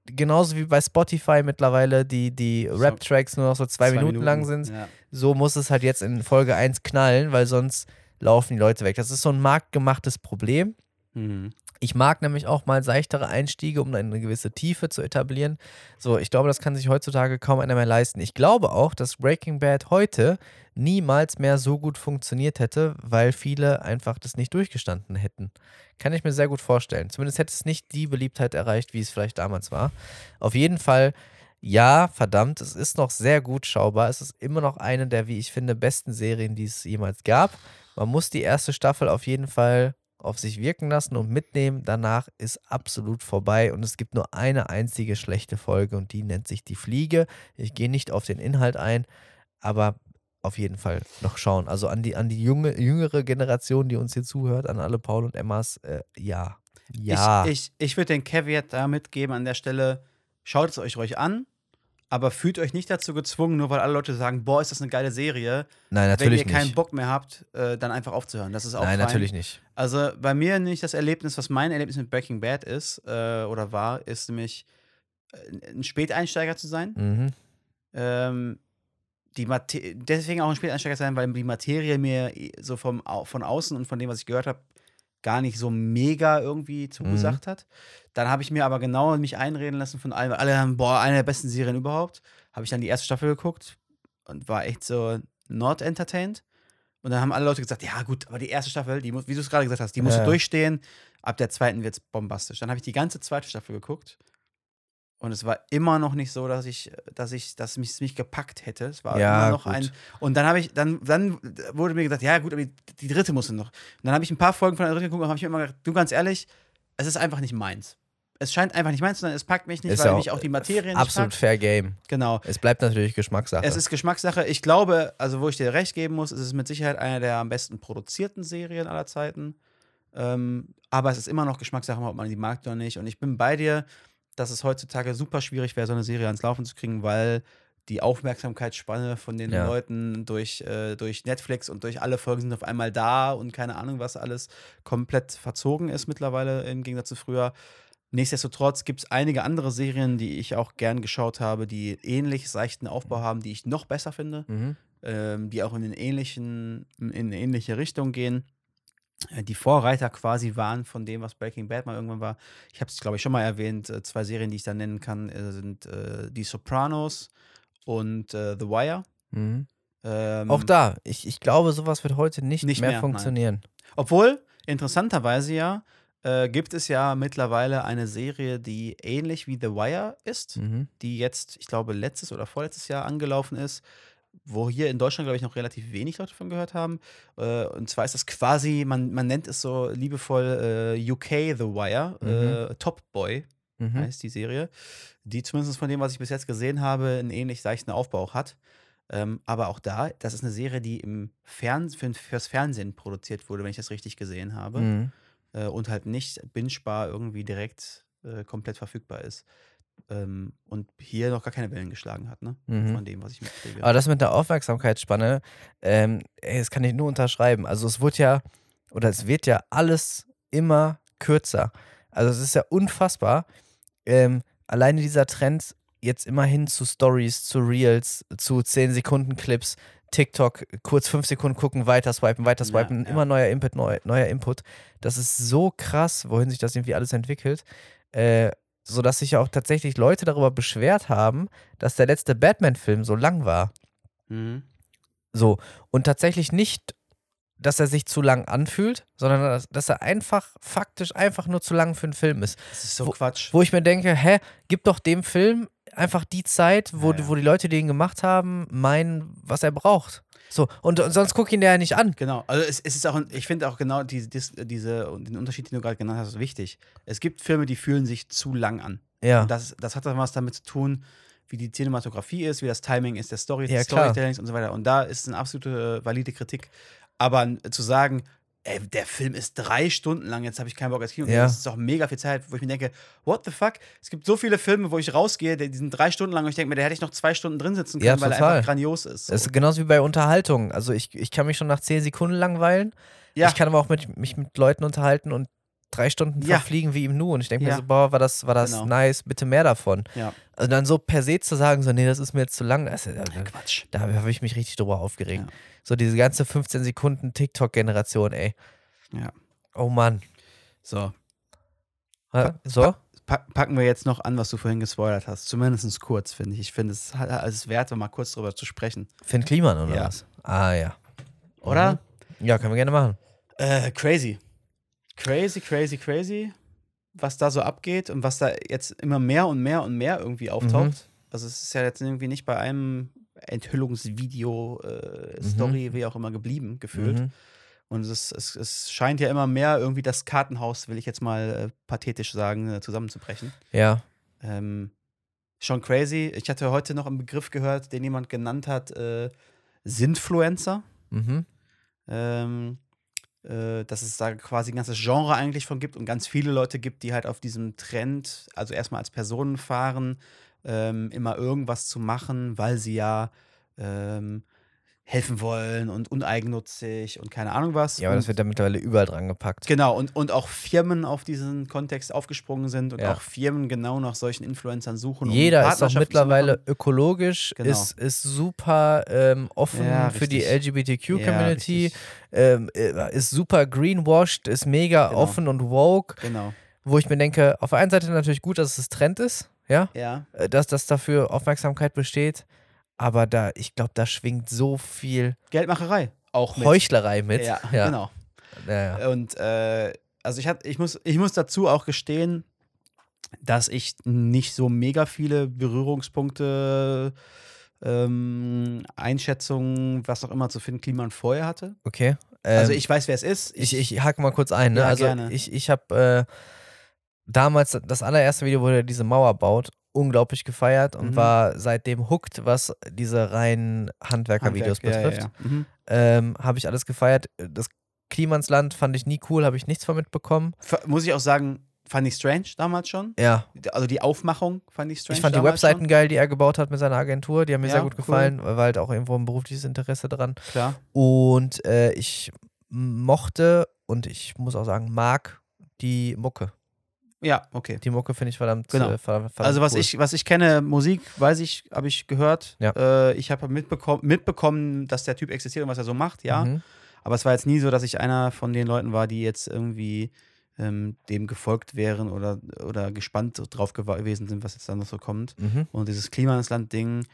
genauso wie bei Spotify mittlerweile die, die So. Rap-Tracks nur noch so zwei, Minuten, lang sind, Ja. so muss es halt jetzt in Folge 1 knallen, weil sonst laufen die Leute weg. Das ist so ein marktgemachtes Problem. Mhm. Ich mag nämlich auch mal seichtere Einstiege, um eine gewisse Tiefe zu etablieren. So, ich glaube, das kann sich heutzutage kaum einer mehr leisten. Ich glaube auch, dass Breaking Bad heute niemals mehr so gut funktioniert hätte, weil viele einfach das nicht durchgestanden hätten. Kann ich mir sehr gut vorstellen. Zumindest hätte es nicht die Beliebtheit erreicht, wie es vielleicht damals war. Auf jeden Fall, ja, verdammt, es ist noch sehr gut schaubar. Es ist immer noch eine der, wie ich finde, besten Serien, die es jemals gab. Man muss die erste Staffel auf jeden Fall auf sich wirken lassen und mitnehmen. Danach ist absolut vorbei und es gibt nur eine einzige schlechte Folge und die nennt sich Die Fliege. Ich gehe nicht auf den Inhalt ein, aber auf jeden Fall noch schauen. Also an die, an die junge, jüngere Generation, die uns hier zuhört, an alle Paul und Emmas, äh, ja. Ja. Ich, ich, ich würde den Caveat da mitgeben an der Stelle, schaut es euch ruhig an, aber fühlt euch nicht dazu gezwungen, nur weil alle Leute sagen, boah, ist das eine geile Serie. Nein, Wenn natürlich ihr keinen nicht. Bock mehr habt, äh, dann einfach aufzuhören. Das ist auch Nein, fein. natürlich nicht. Also bei mir nicht das Erlebnis, was mein Erlebnis mit Breaking Bad ist äh, oder war, ist nämlich äh, ein Späteinsteiger zu sein. Mhm. Ähm, die Mate deswegen auch ein Späteinsteiger sein, weil die Materie mir so vom, von außen und von dem, was ich gehört habe, gar nicht so mega irgendwie zugesagt hat. Dann habe ich mir aber genau mich einreden lassen von allen, alle haben, boah, eine der besten Serien überhaupt. Habe ich dann die erste Staffel geguckt und war echt so not entertained. Und dann haben alle Leute gesagt, ja gut, aber die erste Staffel, die muss, wie du es gerade gesagt hast, die musst Ja, du durchstehen. Ab der zweiten wird es bombastisch. Dann habe ich die ganze zweite Staffel geguckt. Und es war immer noch nicht so, dass ich, dass ich, dass mich, mich gepackt hätte. Es war Ja, immer noch gut. ein. Und dann habe ich, dann, dann wurde mir gesagt, ja gut, aber die, die dritte muss noch. Und dann habe ich ein paar Folgen von der dritten geguckt und habe ich mir immer gedacht, du ganz ehrlich, es ist einfach nicht meins. Es scheint einfach nicht meins sein, es packt mich nicht, Ist weil ja mich auch die Materie nicht Absolut packt. fair game. Genau. Es bleibt natürlich Geschmackssache. Es ist Geschmackssache. Ich glaube, also wo ich dir recht geben muss, ist es mit Sicherheit eine der am besten produzierten Serien aller Zeiten. Ähm, aber es ist immer noch Geschmackssache, ob man die mag oder nicht. Und ich bin bei dir, dass es heutzutage super schwierig wäre, so eine Serie ans Laufen zu kriegen, weil die Aufmerksamkeitsspanne von den Ja. Leuten durch, äh, durch Netflix und durch alle Folgen sind auf einmal da und keine Ahnung, was alles komplett verzogen ist mittlerweile im Gegensatz zu früher. Nichtsdestotrotz gibt es einige andere Serien, die ich auch gern geschaut habe, die ähnlich seichten Aufbau haben, die ich noch besser finde mhm. ähm, die auch in, den ähnlichen, in eine ähnliche Richtung gehen. Äh, Die Vorreiter quasi waren von dem, was Breaking Bad mal irgendwann war. Ich habe es, glaube ich, schon mal erwähnt. äh, Zwei Serien, die ich da nennen kann, äh, sind äh, Die Sopranos und äh, The Wire. Mhm. Ähm, Auch da, ich, ich glaube, sowas wird heute nicht, Nicht mehr, mehr, nein. funktionieren. Obwohl, interessanterweise ja, äh, gibt es ja mittlerweile eine Serie, die ähnlich wie The Wire ist, Mhm. die jetzt, ich glaube, letztes oder vorletztes Jahr angelaufen ist, wo hier in Deutschland, glaube ich, noch relativ wenig Leute von gehört haben. Äh, und zwar ist das quasi, man, man nennt es so liebevoll äh, UK The Wire, äh, Top Boy Mhm. heißt die Serie, die zumindest von dem, was ich bis jetzt gesehen habe, einen ähnlich seichten Aufbau auch hat. Ähm, aber auch da, das ist eine Serie, die im Fern für, fürs Fernsehen produziert wurde, wenn ich das richtig gesehen habe. Mhm. Äh, und halt nicht bingebar irgendwie direkt äh, komplett verfügbar ist. Ähm, und hier noch gar keine Wellen geschlagen hat, ne? Mhm. Von dem, was ich mitkriege. Aber das mit der Aufmerksamkeitsspanne, ähm, ey, das kann ich nur unterschreiben. Also es wird ja, oder es wird ja alles immer kürzer. Also es ist ja unfassbar. Ähm, alleine dieser Trend jetzt immerhin zu Stories, zu Reels, zu 10 Sekunden Clips, TikTok, kurz 5 Sekunden gucken, weiter swipen, weiter swipen, ja. immer neuer Input, neu, neuer Input. Das ist so krass, wohin sich das irgendwie alles entwickelt. Äh, sodass sich ja auch tatsächlich Leute darüber beschwert haben, dass der letzte Batman-Film so lang war. Mhm. So. Und tatsächlich nicht, dass er sich zu lang anfühlt, sondern dass, dass er einfach faktisch einfach nur zu lang für einen Film ist. Das ist so Wo- Quatsch. Wo ich mir denke, hä, gib doch dem Film einfach die Zeit, wo, Ja, ja. wo die Leute, die ihn gemacht haben, meinen, was er braucht. So, und, und sonst guck ihn der ja nicht an. Genau, also es, es ist auch, ich finde auch genau diese, dis- diese, den Unterschied, den du gerade genannt hast, wichtig. Es gibt Filme, die fühlen sich zu lang an. Ja. Und das, das hat dann was damit zu tun, wie die Cinematografie ist, wie das Timing ist, der Story, Ja. Storytellings und so weiter. Und da ist es eine absolute äh, valide Kritik. Aber n- zu sagen, ey, der Film ist drei Stunden lang, jetzt habe ich keinen Bock als Kino, Ja. das ist auch mega viel Zeit, wo ich mir denke, what the fuck? Es gibt so viele Filme, wo ich rausgehe, die sind drei Stunden lang und ich denke mir, da hätte ich noch zwei Stunden drin sitzen können, Ja, weil er einfach grandios ist. Das So. ist genauso wie bei Unterhaltung. Also ich, ich kann mich schon nach 10 Sekunden langweilen. Ja. Ich kann aber auch mit, mich mit Leuten unterhalten und drei Stunden Ja. verfliegen wie im Nu. Und ich denke Ja. mir so, boah, war das, war das Genau. nice, bitte mehr davon. Ja. Also dann so per se zu sagen, so, nee, das ist mir jetzt zu lang, das, da, Quatsch. da habe ich mich richtig drüber aufgeregt. So diese ganze 15 Sekunden TikTok-Generation, ey. Ja. Oh Mann. So, Hä? So? Pa- packen wir jetzt noch an, was du vorhin gespoilert hast. Zumindest kurz, finde ich. Ich finde es hat- es ist wert, mal kurz drüber zu sprechen. Finn Kliman oder Ja. was? Ah ja. Oder? Mhm. Ja, können wir gerne machen. Äh, crazy. Crazy, crazy, crazy. Was da so abgeht und was da jetzt immer mehr und mehr und mehr irgendwie auftaucht. Mhm. Also es ist ja jetzt irgendwie nicht bei einem Enthüllungsvideo, äh, Story, wie auch immer, geblieben, gefühlt. Mhm. Und es, es, es scheint ja immer mehr irgendwie das Kartenhaus, will ich jetzt mal äh, pathetisch sagen, äh, zusammenzubrechen. Ja. Ähm, schon crazy. Ich hatte heute noch einen Begriff gehört, den jemand genannt hat, äh, Sintfluencer. Mhm. Ähm, äh, dass es da quasi ein ganzes Genre eigentlich von gibt und ganz viele Leute gibt, die halt auf diesem Trend, also erstmal als Personen fahren, ähm, immer irgendwas zu machen, weil sie ja ähm, helfen wollen und uneigennützig und keine Ahnung was. Ja, aber das wird ja mittlerweile überall dran gepackt. Genau, und, und auch Firmen auf diesen Kontext aufgesprungen sind und Ja. auch Firmen genau nach solchen Influencern suchen. um Jeder ist doch Partnerschaften zu mittlerweile ökologisch, Genau. ist, ist super ähm, offen Ja, für die. LGBTQ-Community, richtig. ähm, äh, ist super greenwashed, ist mega Genau. offen und woke, Genau, wo ich mir denke, auf der einen Seite natürlich gut, dass es Trend ist, ja, ja. äh, dass, dass dafür Aufmerksamkeit besteht, aber da, ich glaube, da schwingt so viel Geldmacherei auch mit. Heuchlerei mit. Ja, ja. genau. Ja. Und äh, also ich, hab, ich, muss, ich muss dazu auch gestehen, dass ich nicht so mega viele Berührungspunkte, ähm, Einschätzungen, was auch immer zu finden, Kliman vorher hatte. Okay. also ähm, ich weiß, wer es ist. Ich, ich hake mal kurz ein. Ne? Ja, also gerne. ich, ich habe äh, damals das allererste Video, wo er diese Mauer baut, unglaublich gefeiert und Mhm. war seitdem hooked, was diese reinen Handwerker-Videos Handwerk, betrifft. Ja, ja. Mhm. Ähm, habe ich alles gefeiert. Das Klimansland fand ich nie cool, habe ich nichts von mitbekommen. F- Muss ich auch sagen, fand ich strange damals schon. Ja, Also die Aufmachung fand ich strange. ich fand die Webseiten schon. geil, die er gebaut hat mit seiner Agentur. Die haben mir Ja, sehr gut cool. gefallen, weil war halt auch irgendwo ein berufliches Interesse dran. Klar. Und äh, ich mochte und ich muss auch sagen, mag die Mucke. Ja, okay. Die Mucke finde ich verdammt, Genau. äh, verdammt, verdammt Also was cool. ich, was ich kenne, Musik, weiß ich, habe ich gehört. Ja. Äh, ich habe mitbekommen, mitbekommen, dass der Typ existiert und was er so macht, ja. Mhm. Aber es war jetzt nie so, dass ich einer von den Leuten war, die jetzt irgendwie ähm, dem gefolgt wären oder, oder gespannt drauf gewesen sind, was jetzt da noch so kommt. Mhm. Und dieses Klimansland-Ding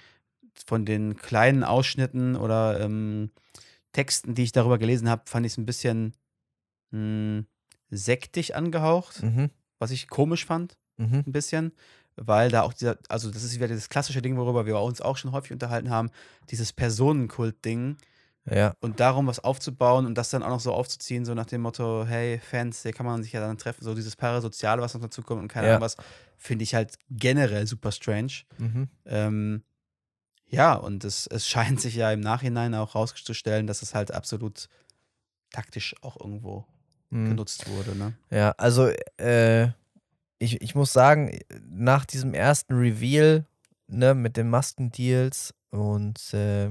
von den kleinen Ausschnitten oder ähm, Texten, die ich darüber gelesen habe, fand ich es ein bisschen mh, sektig angehaucht, Mhm. Was ich komisch fand Mhm. ein bisschen. weil da auch dieser, also das ist wieder dieses klassische Ding, worüber wir uns auch schon häufig unterhalten haben, dieses Personenkult-Ding Ja. und darum was aufzubauen und das dann auch noch so aufzuziehen, so nach dem Motto, hey, Fans, hier kann man sich ja dann treffen, so dieses Parasoziale, was noch dazu kommt und keine Ja. Ahnung was, finde ich halt generell super strange. Mhm. Ähm, ja, und es, es scheint sich ja im Nachhinein auch rauszustellen, dass es halt absolut taktisch auch irgendwo Mhm. genutzt wurde, ne? Ja, also äh, ich, ich muss sagen, nach diesem ersten Reveal, ne, mit den Maskendeals und äh,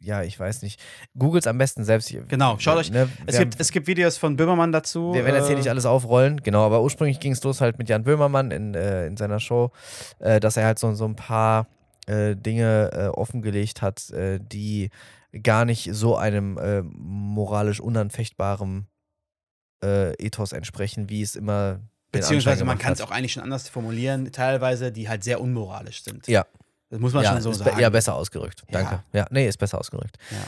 ja, ich weiß nicht. Googles am besten selbst. Genau, schaut euch- Ne, Es gibt, es gibt Videos von Böhmermann dazu. Wir werden jetzt hier äh, nicht alles aufrollen, genau, aber ursprünglich ging es los halt mit Jan Böhmermann in, äh, in seiner Show, äh, dass er halt so, so ein paar äh, Dinge äh, offengelegt hat, äh, die gar nicht so einem äh, moralisch unanfechtbaren äh, Ethos entsprechen, wie es immer Beziehungsweise man kann es auch eigentlich schon anders formulieren, teilweise, die halt sehr unmoralisch sind. Ja. Das muss man ja, schon so be- sagen. Ja, besser ausgerückt. Ja. Danke. Ja, nee, ist besser ausgerückt. Ja.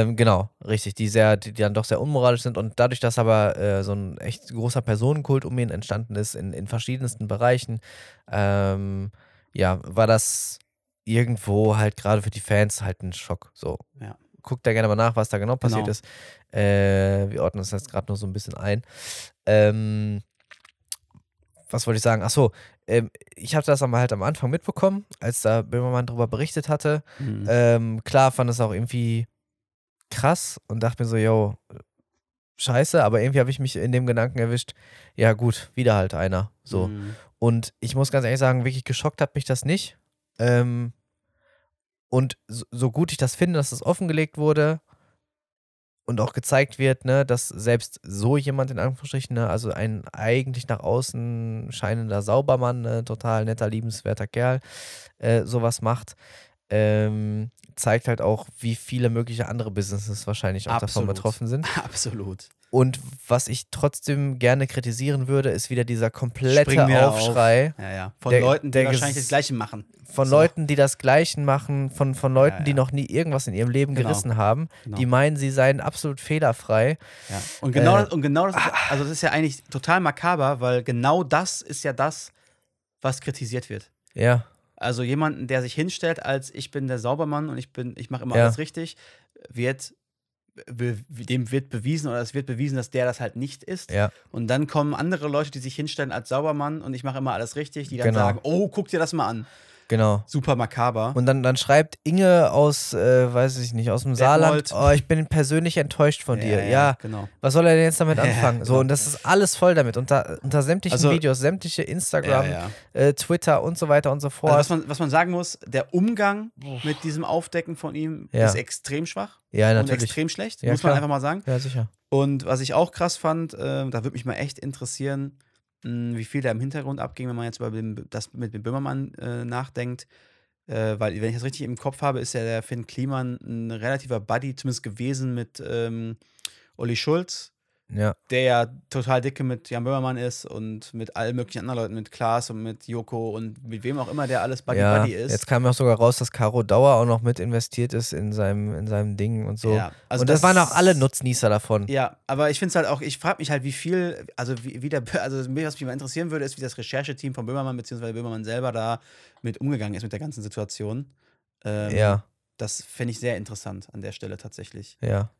Ähm, genau, richtig. Die sehr, die, die dann doch sehr unmoralisch sind und dadurch, dass aber äh, so ein echt großer Personenkult um ihn entstanden ist in, in verschiedensten Bereichen, ähm, ja, war das irgendwo halt gerade für die Fans halt ein Schock. So. Ja. Guckt da gerne mal nach, was da genau passiert Genau. ist. Äh, wir ordnen das jetzt gerade nur so ein bisschen ein. Ähm, was wollte ich sagen? Achso, ähm, ich habe das aber halt am Anfang mitbekommen, als da Böhmermann darüber berichtet hatte. Mhm. Ähm, klar fand es auch irgendwie krass und dachte mir so, yo, scheiße, aber irgendwie habe ich mich in dem Gedanken erwischt, ja gut, wieder halt einer. So. Mhm. Und ich muss ganz ehrlich sagen, wirklich geschockt hat mich das nicht. Ähm, und so, gut ich das finde, dass das offengelegt wurde und auch gezeigt wird, ne, dass selbst so jemand in Anführungsstrichen, ne, also ein eigentlich nach außen scheinender Saubermann, ne, total netter, liebenswerter Kerl, äh, sowas macht, ähm, zeigt halt auch, wie viele mögliche andere Businesses wahrscheinlich auch davon Absolut. betroffen sind. Absolut. Und was ich trotzdem gerne kritisieren würde, ist wieder dieser komplette Aufschrei Ja, ja. Von Der- Leuten, die wahrscheinlich das Gleiche machen. von So. Leuten, die das Gleiche machen, von, von Leuten, Ja, die noch nie irgendwas in ihrem Leben Genau. gerissen haben, Genau. die meinen, sie seien absolut fehlerfrei. Und genau, Äh, das, und genau das, ist, also das ist ja eigentlich total makaber, weil genau das ist ja das, was kritisiert wird. Ja, Also jemanden, der sich hinstellt als ich bin der Saubermann und ich bin, ich mache immer Ja. alles richtig, wird be- dem wird bewiesen oder es wird bewiesen, dass der das halt nicht ist. ja, Und dann kommen andere Leute, die sich hinstellen als Saubermann und ich mache immer alles richtig, die dann Genau. sagen, oh, guck dir das mal an. Genau. Super makaber. Und dann, dann schreibt Inge aus, äh, weiß ich nicht, aus dem Saarland, oh, ich bin persönlich enttäuscht von dir. Ja, genau. was soll er denn jetzt damit Ja, anfangen? So, und das ist alles voll damit. Unter, unter sämtlichen Also- Videos, sämtliche Instagram, Ja, ja. Äh, Twitter und so weiter und so fort. Also was, man, was man sagen muss, der Umgang mit diesem Aufdecken von ihm Ja. ist extrem schwach ja, und natürlich. extrem schlecht, Ja, muss man klar. einfach mal sagen. Ja, sicher. Und was ich auch krass fand, äh, da würde mich mal echt interessieren, wie viel da im Hintergrund abging, wenn man jetzt über das mit dem Böhmermann äh, nachdenkt. Äh, weil, wenn ich das richtig im Kopf habe, ist ja der Finn Kliman ein relativer Buddy zumindest gewesen mit ähm, Olli Schulz, Ja, der ja total dicke mit Jan Böhmermann ist und mit allen möglichen anderen Leuten, mit Klaas und mit Joko und mit wem auch immer der alles Buddy ja. Buddy ist. Jetzt kam ja auch sogar raus, dass Caro Dauer auch noch mit investiert ist in seinem, in seinem Ding und so. Ja, also und das, waren auch alle Nutznießer davon. Ja, aber ich finde es halt auch, ich frage mich halt, wie viel, also wie, wie der, also mich, was mich mal interessieren würde, ist, wie das Rechercheteam von Böhmermann bzw. Böhmermann selber da mit umgegangen ist mit der ganzen Situation. Ähm, Ja, Das fände ich sehr interessant an der Stelle tatsächlich. ja.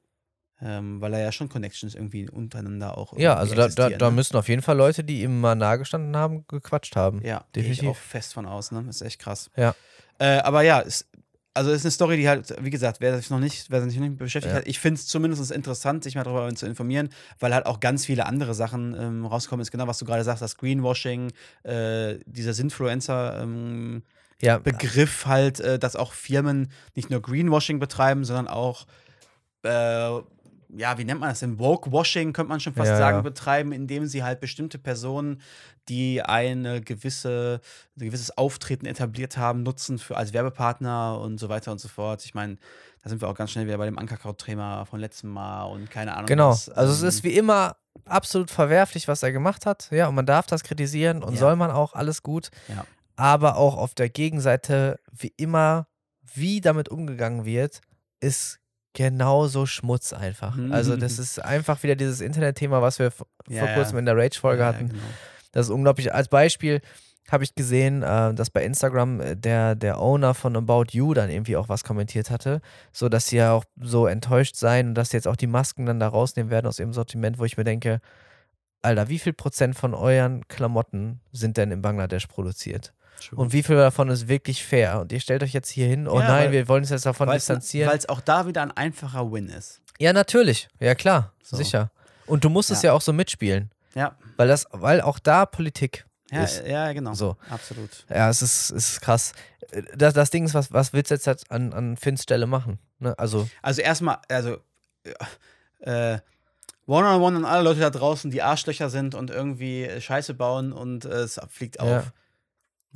Ähm, weil da ja schon Connections irgendwie untereneinander auch. Ja, irgendwie also da, da, da ne? müssen auf jeden Fall Leute, die ihm mal nahegestanden haben, gequatscht haben. Ja, gehe ich definitiv. auch fest von aus, ne? Das ist echt krass. Ja. Äh, aber ja, es, also es ist eine Story, die halt, wie gesagt, wer sich noch nicht, wer sich noch nicht beschäftigt Ja. hat, ich finde es zumindest interessant, sich mal darüber zu informieren, weil halt auch ganz viele andere Sachen ähm, rauskommen. Ist genau, was du gerade sagst, das Greenwashing, äh, dieser Sinfluencer. Ähm, Ja, Begriff halt, äh, dass auch Firmen nicht nur Greenwashing betreiben, sondern auch, äh, ja, wie nennt man das denn? Woke-Washing könnte man schon fast Ja, sagen, ja. betreiben, indem sie halt bestimmte Personen, die eine gewisse, ein gewisses Auftreten etabliert haben, nutzen für als Werbepartner und so weiter und so fort. Ich meine, da sind wir auch ganz schnell wieder bei dem Ankerkraut-Thema von letztem Mal und keine Ahnung. genau. was, Also es ähm, ist wie immer absolut verwerflich, was er gemacht hat. Ja, und man darf das kritisieren und Ja. soll man auch, alles gut. Aber auch auf der Gegenseite, wie immer, wie damit umgegangen wird, ist genauso Schmutz einfach. Mhm. Also das ist einfach wieder dieses Internet-Thema, was wir vor ja. kurzem in der Rage-Folge ja, hatten. Genau. Das ist unglaublich. Als Beispiel, habe ich gesehen, äh, dass bei Instagram äh, der, der Owner von About You dann irgendwie auch was kommentiert hatte, so dass sie ja auch so enttäuscht seien und dass sie jetzt auch die Masken dann da rausnehmen werden aus ihrem Sortiment, wo ich mir denke, Alter, wie viel Prozent von euren Klamotten sind denn in Bangladesch produziert? Und wie viel davon ist wirklich fair? Und ihr stellt euch jetzt hier hin, oh Ja, nein, weil- wir wollen uns jetzt davon Weil distanzieren. es auch da wieder ein einfacher Win ist. Ja, natürlich. Ja, klar. So. Sicher. Und du musst es Ja. ja auch so mitspielen. Ja, Weil das, weil auch da Politik ja, ist. ja genau. So. Absolut. Ja, es ist, es ist krass. Das, das Ding ist, was, was willst du jetzt halt an, an Finns Stelle machen? Ne? Also, Also erstmal, also äh, One-on-One an alle Leute da draußen, die Arschlöcher sind und irgendwie äh, Scheiße bauen und äh, es fliegt auf. Ja.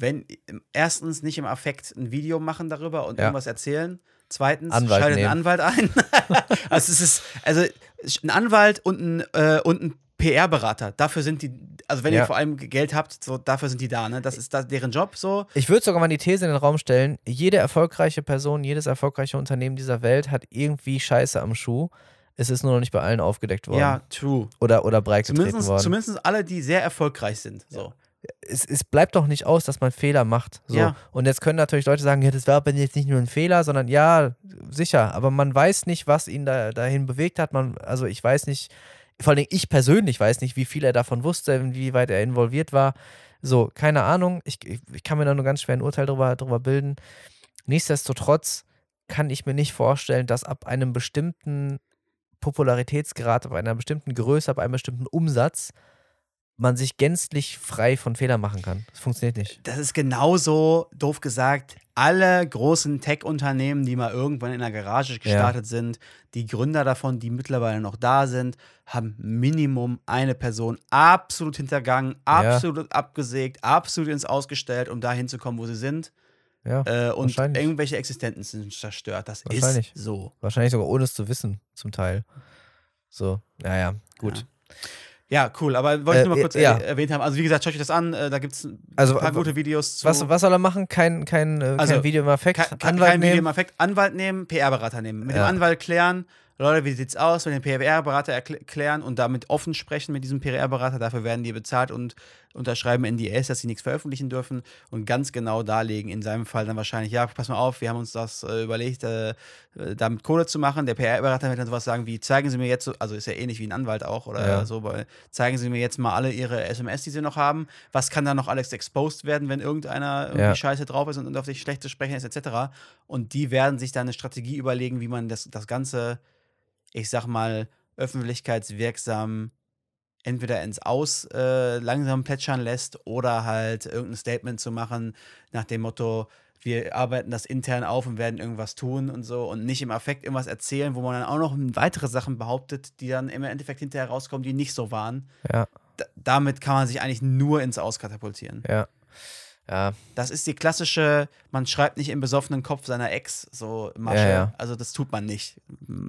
Wenn erstens nicht im Affekt ein Video machen darüber und Ja. irgendwas erzählen. Zweitens Anwalt schaltet nehmen. einen Anwalt ein. also es ist also ein Anwalt und ein, äh, und ein PR-Berater. Dafür sind die, also wenn Ja. ihr vor allem Geld habt, so dafür sind die da. Ne? Das ist da, deren Job so. ich würde sogar mal die These in den Raum stellen: jede erfolgreiche Person, jedes erfolgreiche Unternehmen dieser Welt hat irgendwie Scheiße am Schuh. Es ist nur noch nicht bei allen aufgedeckt worden. Ja, true. Oder, oder breit getreten Zumindest, worden. zumindest alle, die sehr erfolgreich sind. So. Es, es bleibt doch nicht aus, dass man Fehler macht. So. Ja. Und jetzt können natürlich Leute sagen, ja, das war aber jetzt nicht nur ein Fehler, sondern ja, sicher, aber man weiß nicht, was ihn da, dahin bewegt hat. Man, also ich weiß nicht, vor allem ich persönlich weiß nicht, wie viel er davon wusste, inwieweit er involviert war. So, keine Ahnung. Ich, ich, ich kann mir da nur ganz schwer ein Urteil drüber, drüber bilden. Nichtsdestotrotz kann ich mir nicht vorstellen, dass ab einem bestimmten Popularitätsgrad, ab einer bestimmten Größe, ab einem bestimmten Umsatz man sich gänzlich frei von Fehlern machen kann. Das funktioniert nicht. Das ist genauso, doof gesagt, alle großen Tech-Unternehmen, die mal irgendwann in der Garage gestartet sind, die Gründer davon, die mittlerweile noch da sind, haben Minimum eine Person absolut hintergangen, absolut abgesägt, absolut ins Ausgestellt, um da hinzukommen, wo sie sind. Ja, Äh, und irgendwelche Existenzen sind zerstört. Das ist Wahrscheinlich. so. Wahrscheinlich sogar ohne es zu wissen, zum Teil. So, naja, gut. Ja, cool, aber wollte ich Äh, nur mal kurz ja. er erwähnt haben. Also, wie gesagt, schaut euch das an. Äh, da gibt es ein Also, paar äh, gute Videos zu. Was, was soll er machen? Kein, kein, äh, Also, kein Video im Effekt? Kein, Anwalt kein Video im nehmen? Effekt. Anwalt nehmen, PR-Berater nehmen. Mit Ja. dem Anwalt klären, Leute, wie sieht's aus, wenn den PR-Berater erkl- klären und damit offen sprechen mit diesem PR-Berater. Dafür werden die bezahlt und unterschreiben NDAs, dass sie nichts veröffentlichen dürfen und ganz genau darlegen. In seinem Fall dann wahrscheinlich, ja, pass mal auf, wir haben uns das äh, überlegt, äh, äh, damit Kohle zu machen. Der PR-Berater wird dann sowas sagen wie, zeigen Sie mir jetzt, so, also ist ja ähnlich wie ein Anwalt auch oder Ja. so, zeigen Sie mir jetzt mal alle Ihre SMS, die Sie noch haben. Was kann da noch alles exposed werden, wenn irgendeiner irgendwie Ja. scheiße drauf ist und, und auf dich schlecht zu sprechen ist, etc. Und die werden sich dann eine Strategie überlegen, wie man das, das Ganze, ich sag mal, öffentlichkeitswirksam entweder ins Aus äh, langsam plätschern lässt oder halt irgendein Statement zu machen nach dem Motto, wir arbeiten das intern auf und werden irgendwas tun und so und nicht im Affekt irgendwas erzählen, wo man dann auch noch weitere Sachen behauptet, die dann im Endeffekt hinterher rauskommen, die nicht so waren. Ja, D damit kann man sich eigentlich nur ins Aus katapultieren. ja. Ja, Das ist die klassische, man schreibt nicht im besoffenen Kopf seiner Ex so Masche. Ja, ja. Also das tut man nicht.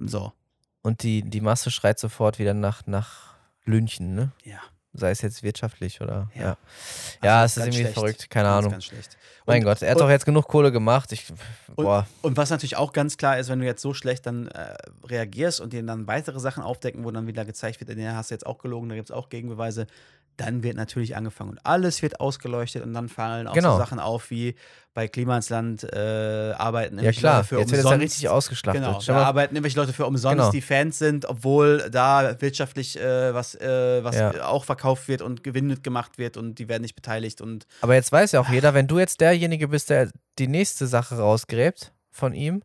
So, und die, die Masse schreit sofort wieder nach, nach Lünchen, ne? ja. Sei es jetzt wirtschaftlich oder. Ja. Ja, ja. Also es ist irgendwie schlecht. verrückt, keine Ganz, Ahnung. Ganz schlecht. mein Und- Gott, er hat und- doch jetzt genug Kohle gemacht. Ich, boah, Und was natürlich auch ganz klar ist, wenn du jetzt so schlecht dann äh, reagierst und dir dann weitere Sachen aufdecken, wo dann wieder gezeigt wird, den hast du jetzt auch gelogen, da gibt es auch Gegenbeweise, dann wird natürlich angefangen und alles wird ausgeleuchtet und dann fallen auch Genau. so Sachen auf wie bei Klimansland äh, arbeiten ja klar, Leute für jetzt wird es ja umsonst. richtig ausgeschlachtet. Genau, da arbeiten irgendwelche Leute für umsonst, Genau. die Fans sind, obwohl da wirtschaftlich äh, was, äh, was Ja. auch verkauft wird und Gewinn mitgemacht wird und die werden nicht beteiligt und Aber jetzt weiß ja auch jeder, wenn du jetzt derjenige bist, der die nächste Sache rausgräbt von ihm,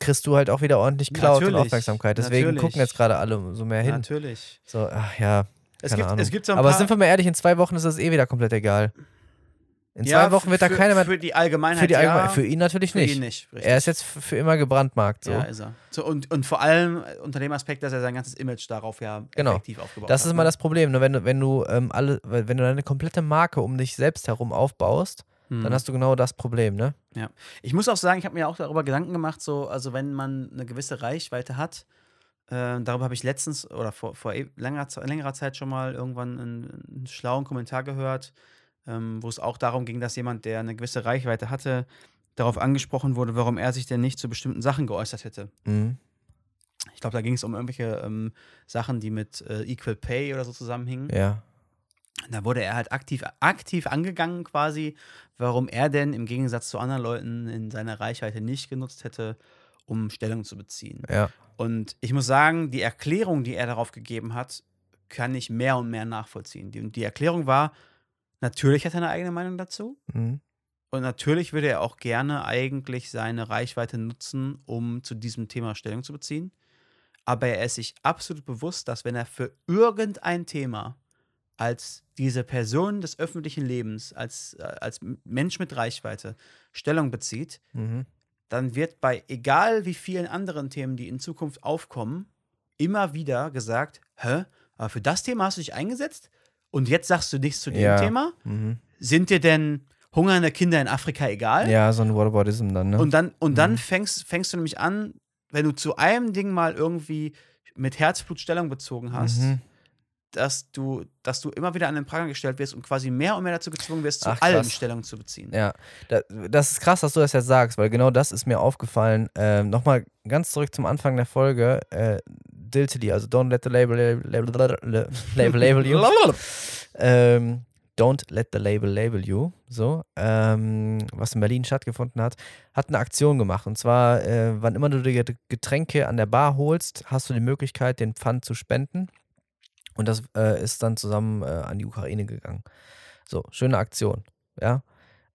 kriegst du halt auch wieder ordentlich Cloud und Aufmerksamkeit. Deswegen natürlich. gucken jetzt gerade alle so mehr hin. natürlich. So, ach ja, Es keine gibt, Ahnung. es gibt so ein Aber paar, sind wir mal ehrlich, in zwei Wochen ist das eh wieder komplett egal. In Ja, zwei Wochen wird da für- keiner mehr. Für die Allgemeinheit. Für, die Allgemein ja, für ihn natürlich für nicht. ihn nicht. Er ist jetzt für immer gebrandmarkt. So. Ja, ist er. So, und, und vor allem unter dem Aspekt, dass er sein ganzes Image darauf ja Genau. effektiv aufgebaut Das hat. ist ne? mal das Problem. Ne? Wenn du, wenn du ähm, alle, wenn du deine komplette Marke um dich selbst herum aufbaust, Hm. dann hast du genau das Problem, ne? Ich muss auch sagen, ich habe mir auch darüber Gedanken gemacht, so, also wenn man eine gewisse Reichweite hat, äh, darüber habe ich letztens oder vor, vor e- langer, längerer Zeit schon mal irgendwann einen, einen schlauen Kommentar gehört, ähm, wo es auch darum ging, dass jemand, der eine gewisse Reichweite hatte, darauf angesprochen wurde, warum er sich denn nicht zu bestimmten Sachen geäußert hätte. Mhm. Ich glaube, da ging es um irgendwelche ähm, Sachen, die mit äh, Equal Pay oder so zusammenhingen. Ja. Da wurde er halt aktiv, aktiv angegangen quasi, warum er denn im Gegensatz zu anderen Leuten in seiner Reichweite nicht genutzt hätte, um Stellung zu beziehen. Ja. Und ich muss sagen, die Erklärung, die er darauf gegeben hat, kann ich mehr und mehr nachvollziehen. Die, die Erklärung war, natürlich hat er eine eigene Meinung dazu. Mhm. Und natürlich würde er auch gerne eigentlich seine Reichweite nutzen, um zu diesem Thema Stellung zu beziehen. Aber er ist sich absolut bewusst, dass wenn er für irgendein Thema als diese Person des öffentlichen Lebens, als, äh, als Mensch mit Reichweite Stellung bezieht, Mhm. Dann wird bei egal wie vielen anderen Themen, die in Zukunft aufkommen, immer wieder gesagt, hä, aber für das Thema hast du dich eingesetzt und jetzt sagst du nichts zu dem Ja. Thema? Mhm. Sind dir denn hungernde Kinder in Afrika egal? Ja, so ein Whataboutism dann, ne? Und dann, und dann Mhm. fängst, fängst du nämlich an, wenn du zu einem Ding mal irgendwie mit Herzblut Stellung bezogen hast, Mhm. Dass du, dass du immer wieder an den Pranger gestellt wirst und quasi mehr und mehr dazu gezwungen wirst, zu Ach, allem krass. Stellung zu beziehen. Ja, da, das ist krass, dass du das jetzt sagst, weil genau das ist mir aufgefallen. Ähm, Nochmal ganz zurück zum Anfang der Folge. Äh, Diltily, also don't let the label label, label, label, label you. ähm, don't let the label label you. So, ähm, was in Berlin stattgefunden hat, hat eine Aktion gemacht. Und zwar, äh, wann immer du dir Getränke an der Bar holst, hast du die Möglichkeit, den Pfand zu spenden. Und das äh, ist dann zusammen äh, an die Ukraine gegangen. So, schöne Aktion. Ja.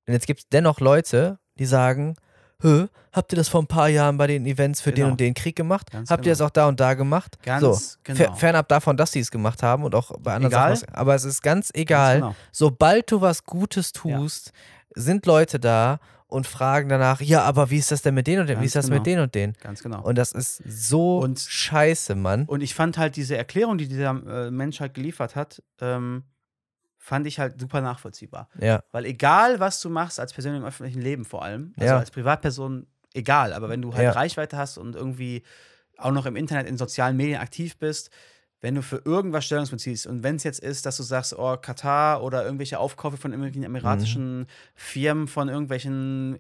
Und jetzt gibt es dennoch Leute, die sagen, Hö, habt ihr das vor ein paar Jahren bei den Events für den Genau. und den Krieg gemacht? Ganz habt ihr genau. das auch da und da gemacht? Ganz so, genau. fer- fernab davon, dass sie es gemacht haben und auch bei anderen Egal. Sachen. Aber es ist ganz egal. Ganz genau. Sobald du was Gutes Ja. tust, sind Leute da und fragen danach, ja, aber wie ist das denn mit denen und denen? Wie ist das genau. mit denen und denen? Ganz genau. Und das ist so Und- scheiße, Mann. Und ich fand halt diese Erklärung, die dieser äh, Mensch halt geliefert hat, ähm, fand ich halt super nachvollziehbar. Ja, Weil egal, was du machst als Person im öffentlichen Leben vor allem, also Ja. als Privatperson, egal, aber wenn du halt Ja. Reichweite hast und irgendwie auch noch im Internet, in sozialen Medien aktiv bist, wenn du für irgendwas Stellung beziehst und wenn es jetzt ist, dass du sagst, oh, Katar oder irgendwelche Aufkäufe von irgendwelchen emiratischen Firmen, von irgendwelchen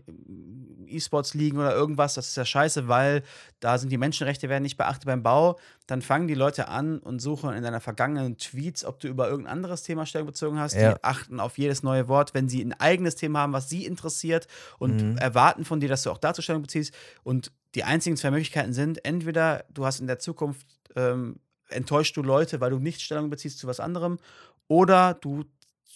E-Sports-Ligen oder irgendwas, das ist ja scheiße, weil da sind die Menschenrechte werden nicht beachtet beim Bau, dann fangen die Leute an und suchen in deiner vergangenen Tweets, ob du über irgendein anderes Thema Stellung bezogen hast. Ja. Die achten auf jedes neue Wort, wenn sie ein eigenes Thema haben, was sie interessiert und Mhm. erwarten von dir, dass du auch dazu Stellung beziehst. Und die einzigen zwei Möglichkeiten sind, entweder du hast in der Zukunft ähm, enttäuscht du Leute, weil du nicht Stellung beziehst zu was anderem, oder du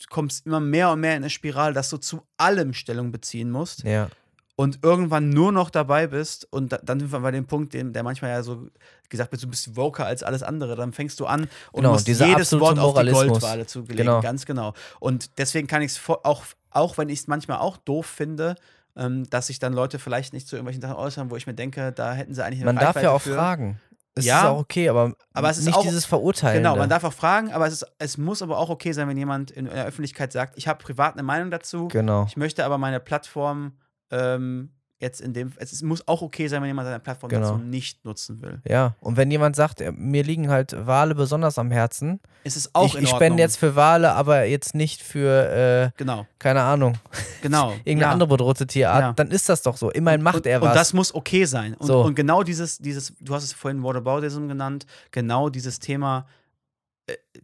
kommst immer mehr und mehr in eine Spirale, dass du zu allem Stellung beziehen musst ja. und irgendwann nur noch dabei bist und da, dann sind wir bei dem Punkt, den, der manchmal ja so gesagt wird, du bist woker als alles andere, dann fängst du an und Genau, musst jedes Wort auf die Moralismus. Goldwaage zugelegen, Genau. ganz genau. Und deswegen kann ich es auch, auch wenn ich es manchmal auch doof finde, ähm, dass sich dann Leute vielleicht nicht zu irgendwelchen Sachen äußern, wo ich mir denke, da hätten sie eigentlich eine Man darf ja Reichweite auch für. fragen. Es Ja, ist auch okay, aber, aber es ist nicht auch- dieses Verurteilen. Genau, man darf auch fragen, aber es, ist, es muss aber auch okay sein, wenn jemand in der Öffentlichkeit sagt, ich habe privat eine Meinung dazu, Genau. ich möchte aber meine Plattform ähm, jetzt in dem, es muss auch okay sein, wenn jemand seine Plattform Genau. dazu nicht nutzen will. Ja, und wenn jemand sagt, äh, mir liegen halt Wale besonders am Herzen, Es ist auch ich, in ich spende jetzt für Wale, aber jetzt nicht für, äh, Genau, keine Ahnung, genau. irgendeine ja. andere bedrohte Tierart, Ja. dann ist das doch so. Immerhin macht und, er was. Und das muss okay sein. Und, So. und genau dieses, dieses, du hast es vorhin Whataboutism genannt, genau dieses Thema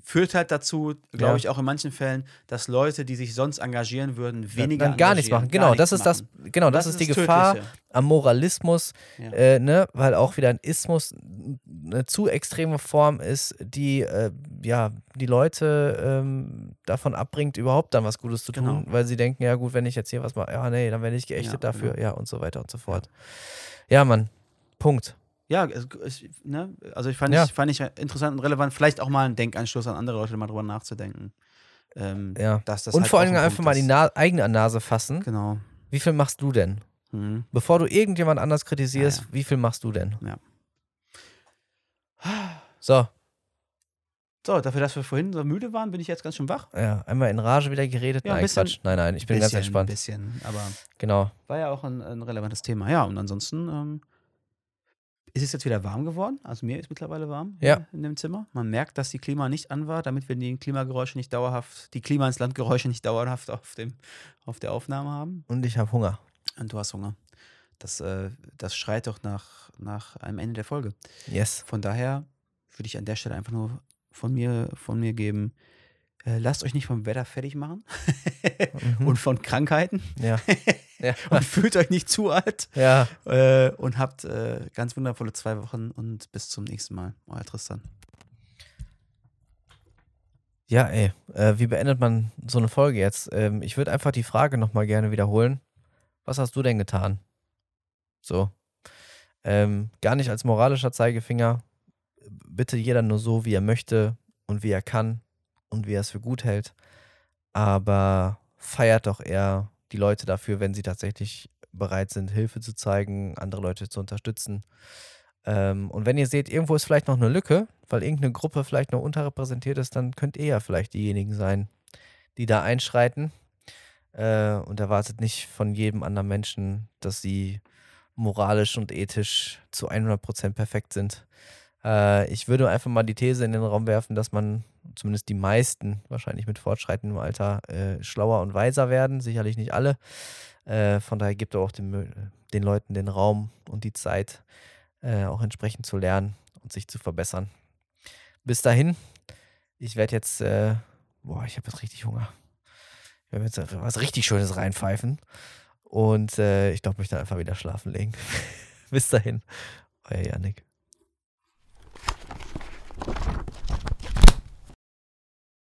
führt halt dazu, glaube Ja. ich, auch in manchen Fällen, dass Leute, die sich sonst engagieren würden, weniger dann gar nichts machen. gar Genau, das ist das, machen. genau, das, ist die Gefahr Tödliche. am Moralismus, Ja. äh, ne, weil auch wieder ein Ismus eine zu extreme Form ist, die äh, ja die Leute ähm, davon abbringt, überhaupt dann was Gutes zu tun, Genau. weil sie denken, ja gut, wenn ich jetzt hier was mache, ja nee, dann werde ich geächtet Ja, dafür, genau. ja und so weiter und so fort. Ja, Mann, Punkt. Ja, es, es, ne? also ich fand, Ja. ich fand ich interessant und relevant, vielleicht auch mal ein Denkanstoß an andere Leute, mal drüber nachzudenken. Ähm, Ja. dass das und halt vor allem ein einfach mal die. Na eigene Nase fassen. Genau. Wie viel machst du denn? Mhm. Bevor du irgendjemand anders kritisierst, Ja, wie viel machst du denn? Ja. So, So, dafür, dass wir vorhin so müde waren, bin ich jetzt ganz schön wach. ja, einmal in Rage wieder geredet. Ja, ein nein, bisschen- Quatsch. Nein, nein, ich bin ganz Bisschen, entspannt. bisschen, aber Genau. war ja auch ein, ein relevantes Thema. Ja, und ansonsten ähm, ist es jetzt wieder warm geworden. Also mir ist mittlerweile warm Ja. in dem Zimmer. Man merkt, dass die Klima nicht an war, damit wir die Klimageräusche nicht dauerhaft, die Klima ins Landgeräusche nicht dauerhaft auf, dem, auf der Aufnahme haben. Und ich habe Hunger. Und du hast Hunger. Das, äh, das schreit doch nach, nach einem Ende der Folge. Yes. Von daher würde ich an der Stelle einfach nur von mir, von mir geben. Äh, lasst euch nicht vom Wetter fertig machen Mhm. und von Krankheiten Ja. ja. und fühlt euch nicht zu alt ja. äh, und habt äh, ganz wundervolle zwei Wochen und bis zum nächsten Mal. Euer Tristan. Ja, ey, äh, wie beendet man so eine Folge jetzt? Ähm, ich würde einfach die Frage nochmal gerne wiederholen. Was hast du denn getan? So. Ähm, gar nicht als moralischer Zeigefinger. Bitte jeder nur so, wie er möchte und wie er kann und wie er es für gut hält. Aber feiert doch eher die Leute dafür, wenn sie tatsächlich bereit sind, Hilfe zu zeigen, andere Leute zu unterstützen. Ähm, und wenn ihr seht, irgendwo ist vielleicht noch eine Lücke, weil irgendeine Gruppe vielleicht noch unterrepräsentiert ist, dann könnt ihr ja vielleicht diejenigen sein, die da einschreiten. Äh, und erwartet nicht von jedem anderen Menschen, dass sie moralisch und ethisch zu 100% perfekt sind. Äh, ich würde einfach mal die These in den Raum werfen, dass man zumindest die meisten wahrscheinlich mit fortschreitendem Alter äh, schlauer und weiser werden. Sicherlich nicht alle. Äh, von daher gibt auch den, den Leuten den Raum und die Zeit, äh, auch entsprechend zu lernen und sich zu verbessern. Bis dahin, ich werde jetzt, äh, boah, ich habe jetzt richtig Hunger. Ich werde jetzt was richtig Schönes reinpfeifen und äh, ich glaube, mich dann einfach wieder schlafen legen. Bis dahin, euer Janik.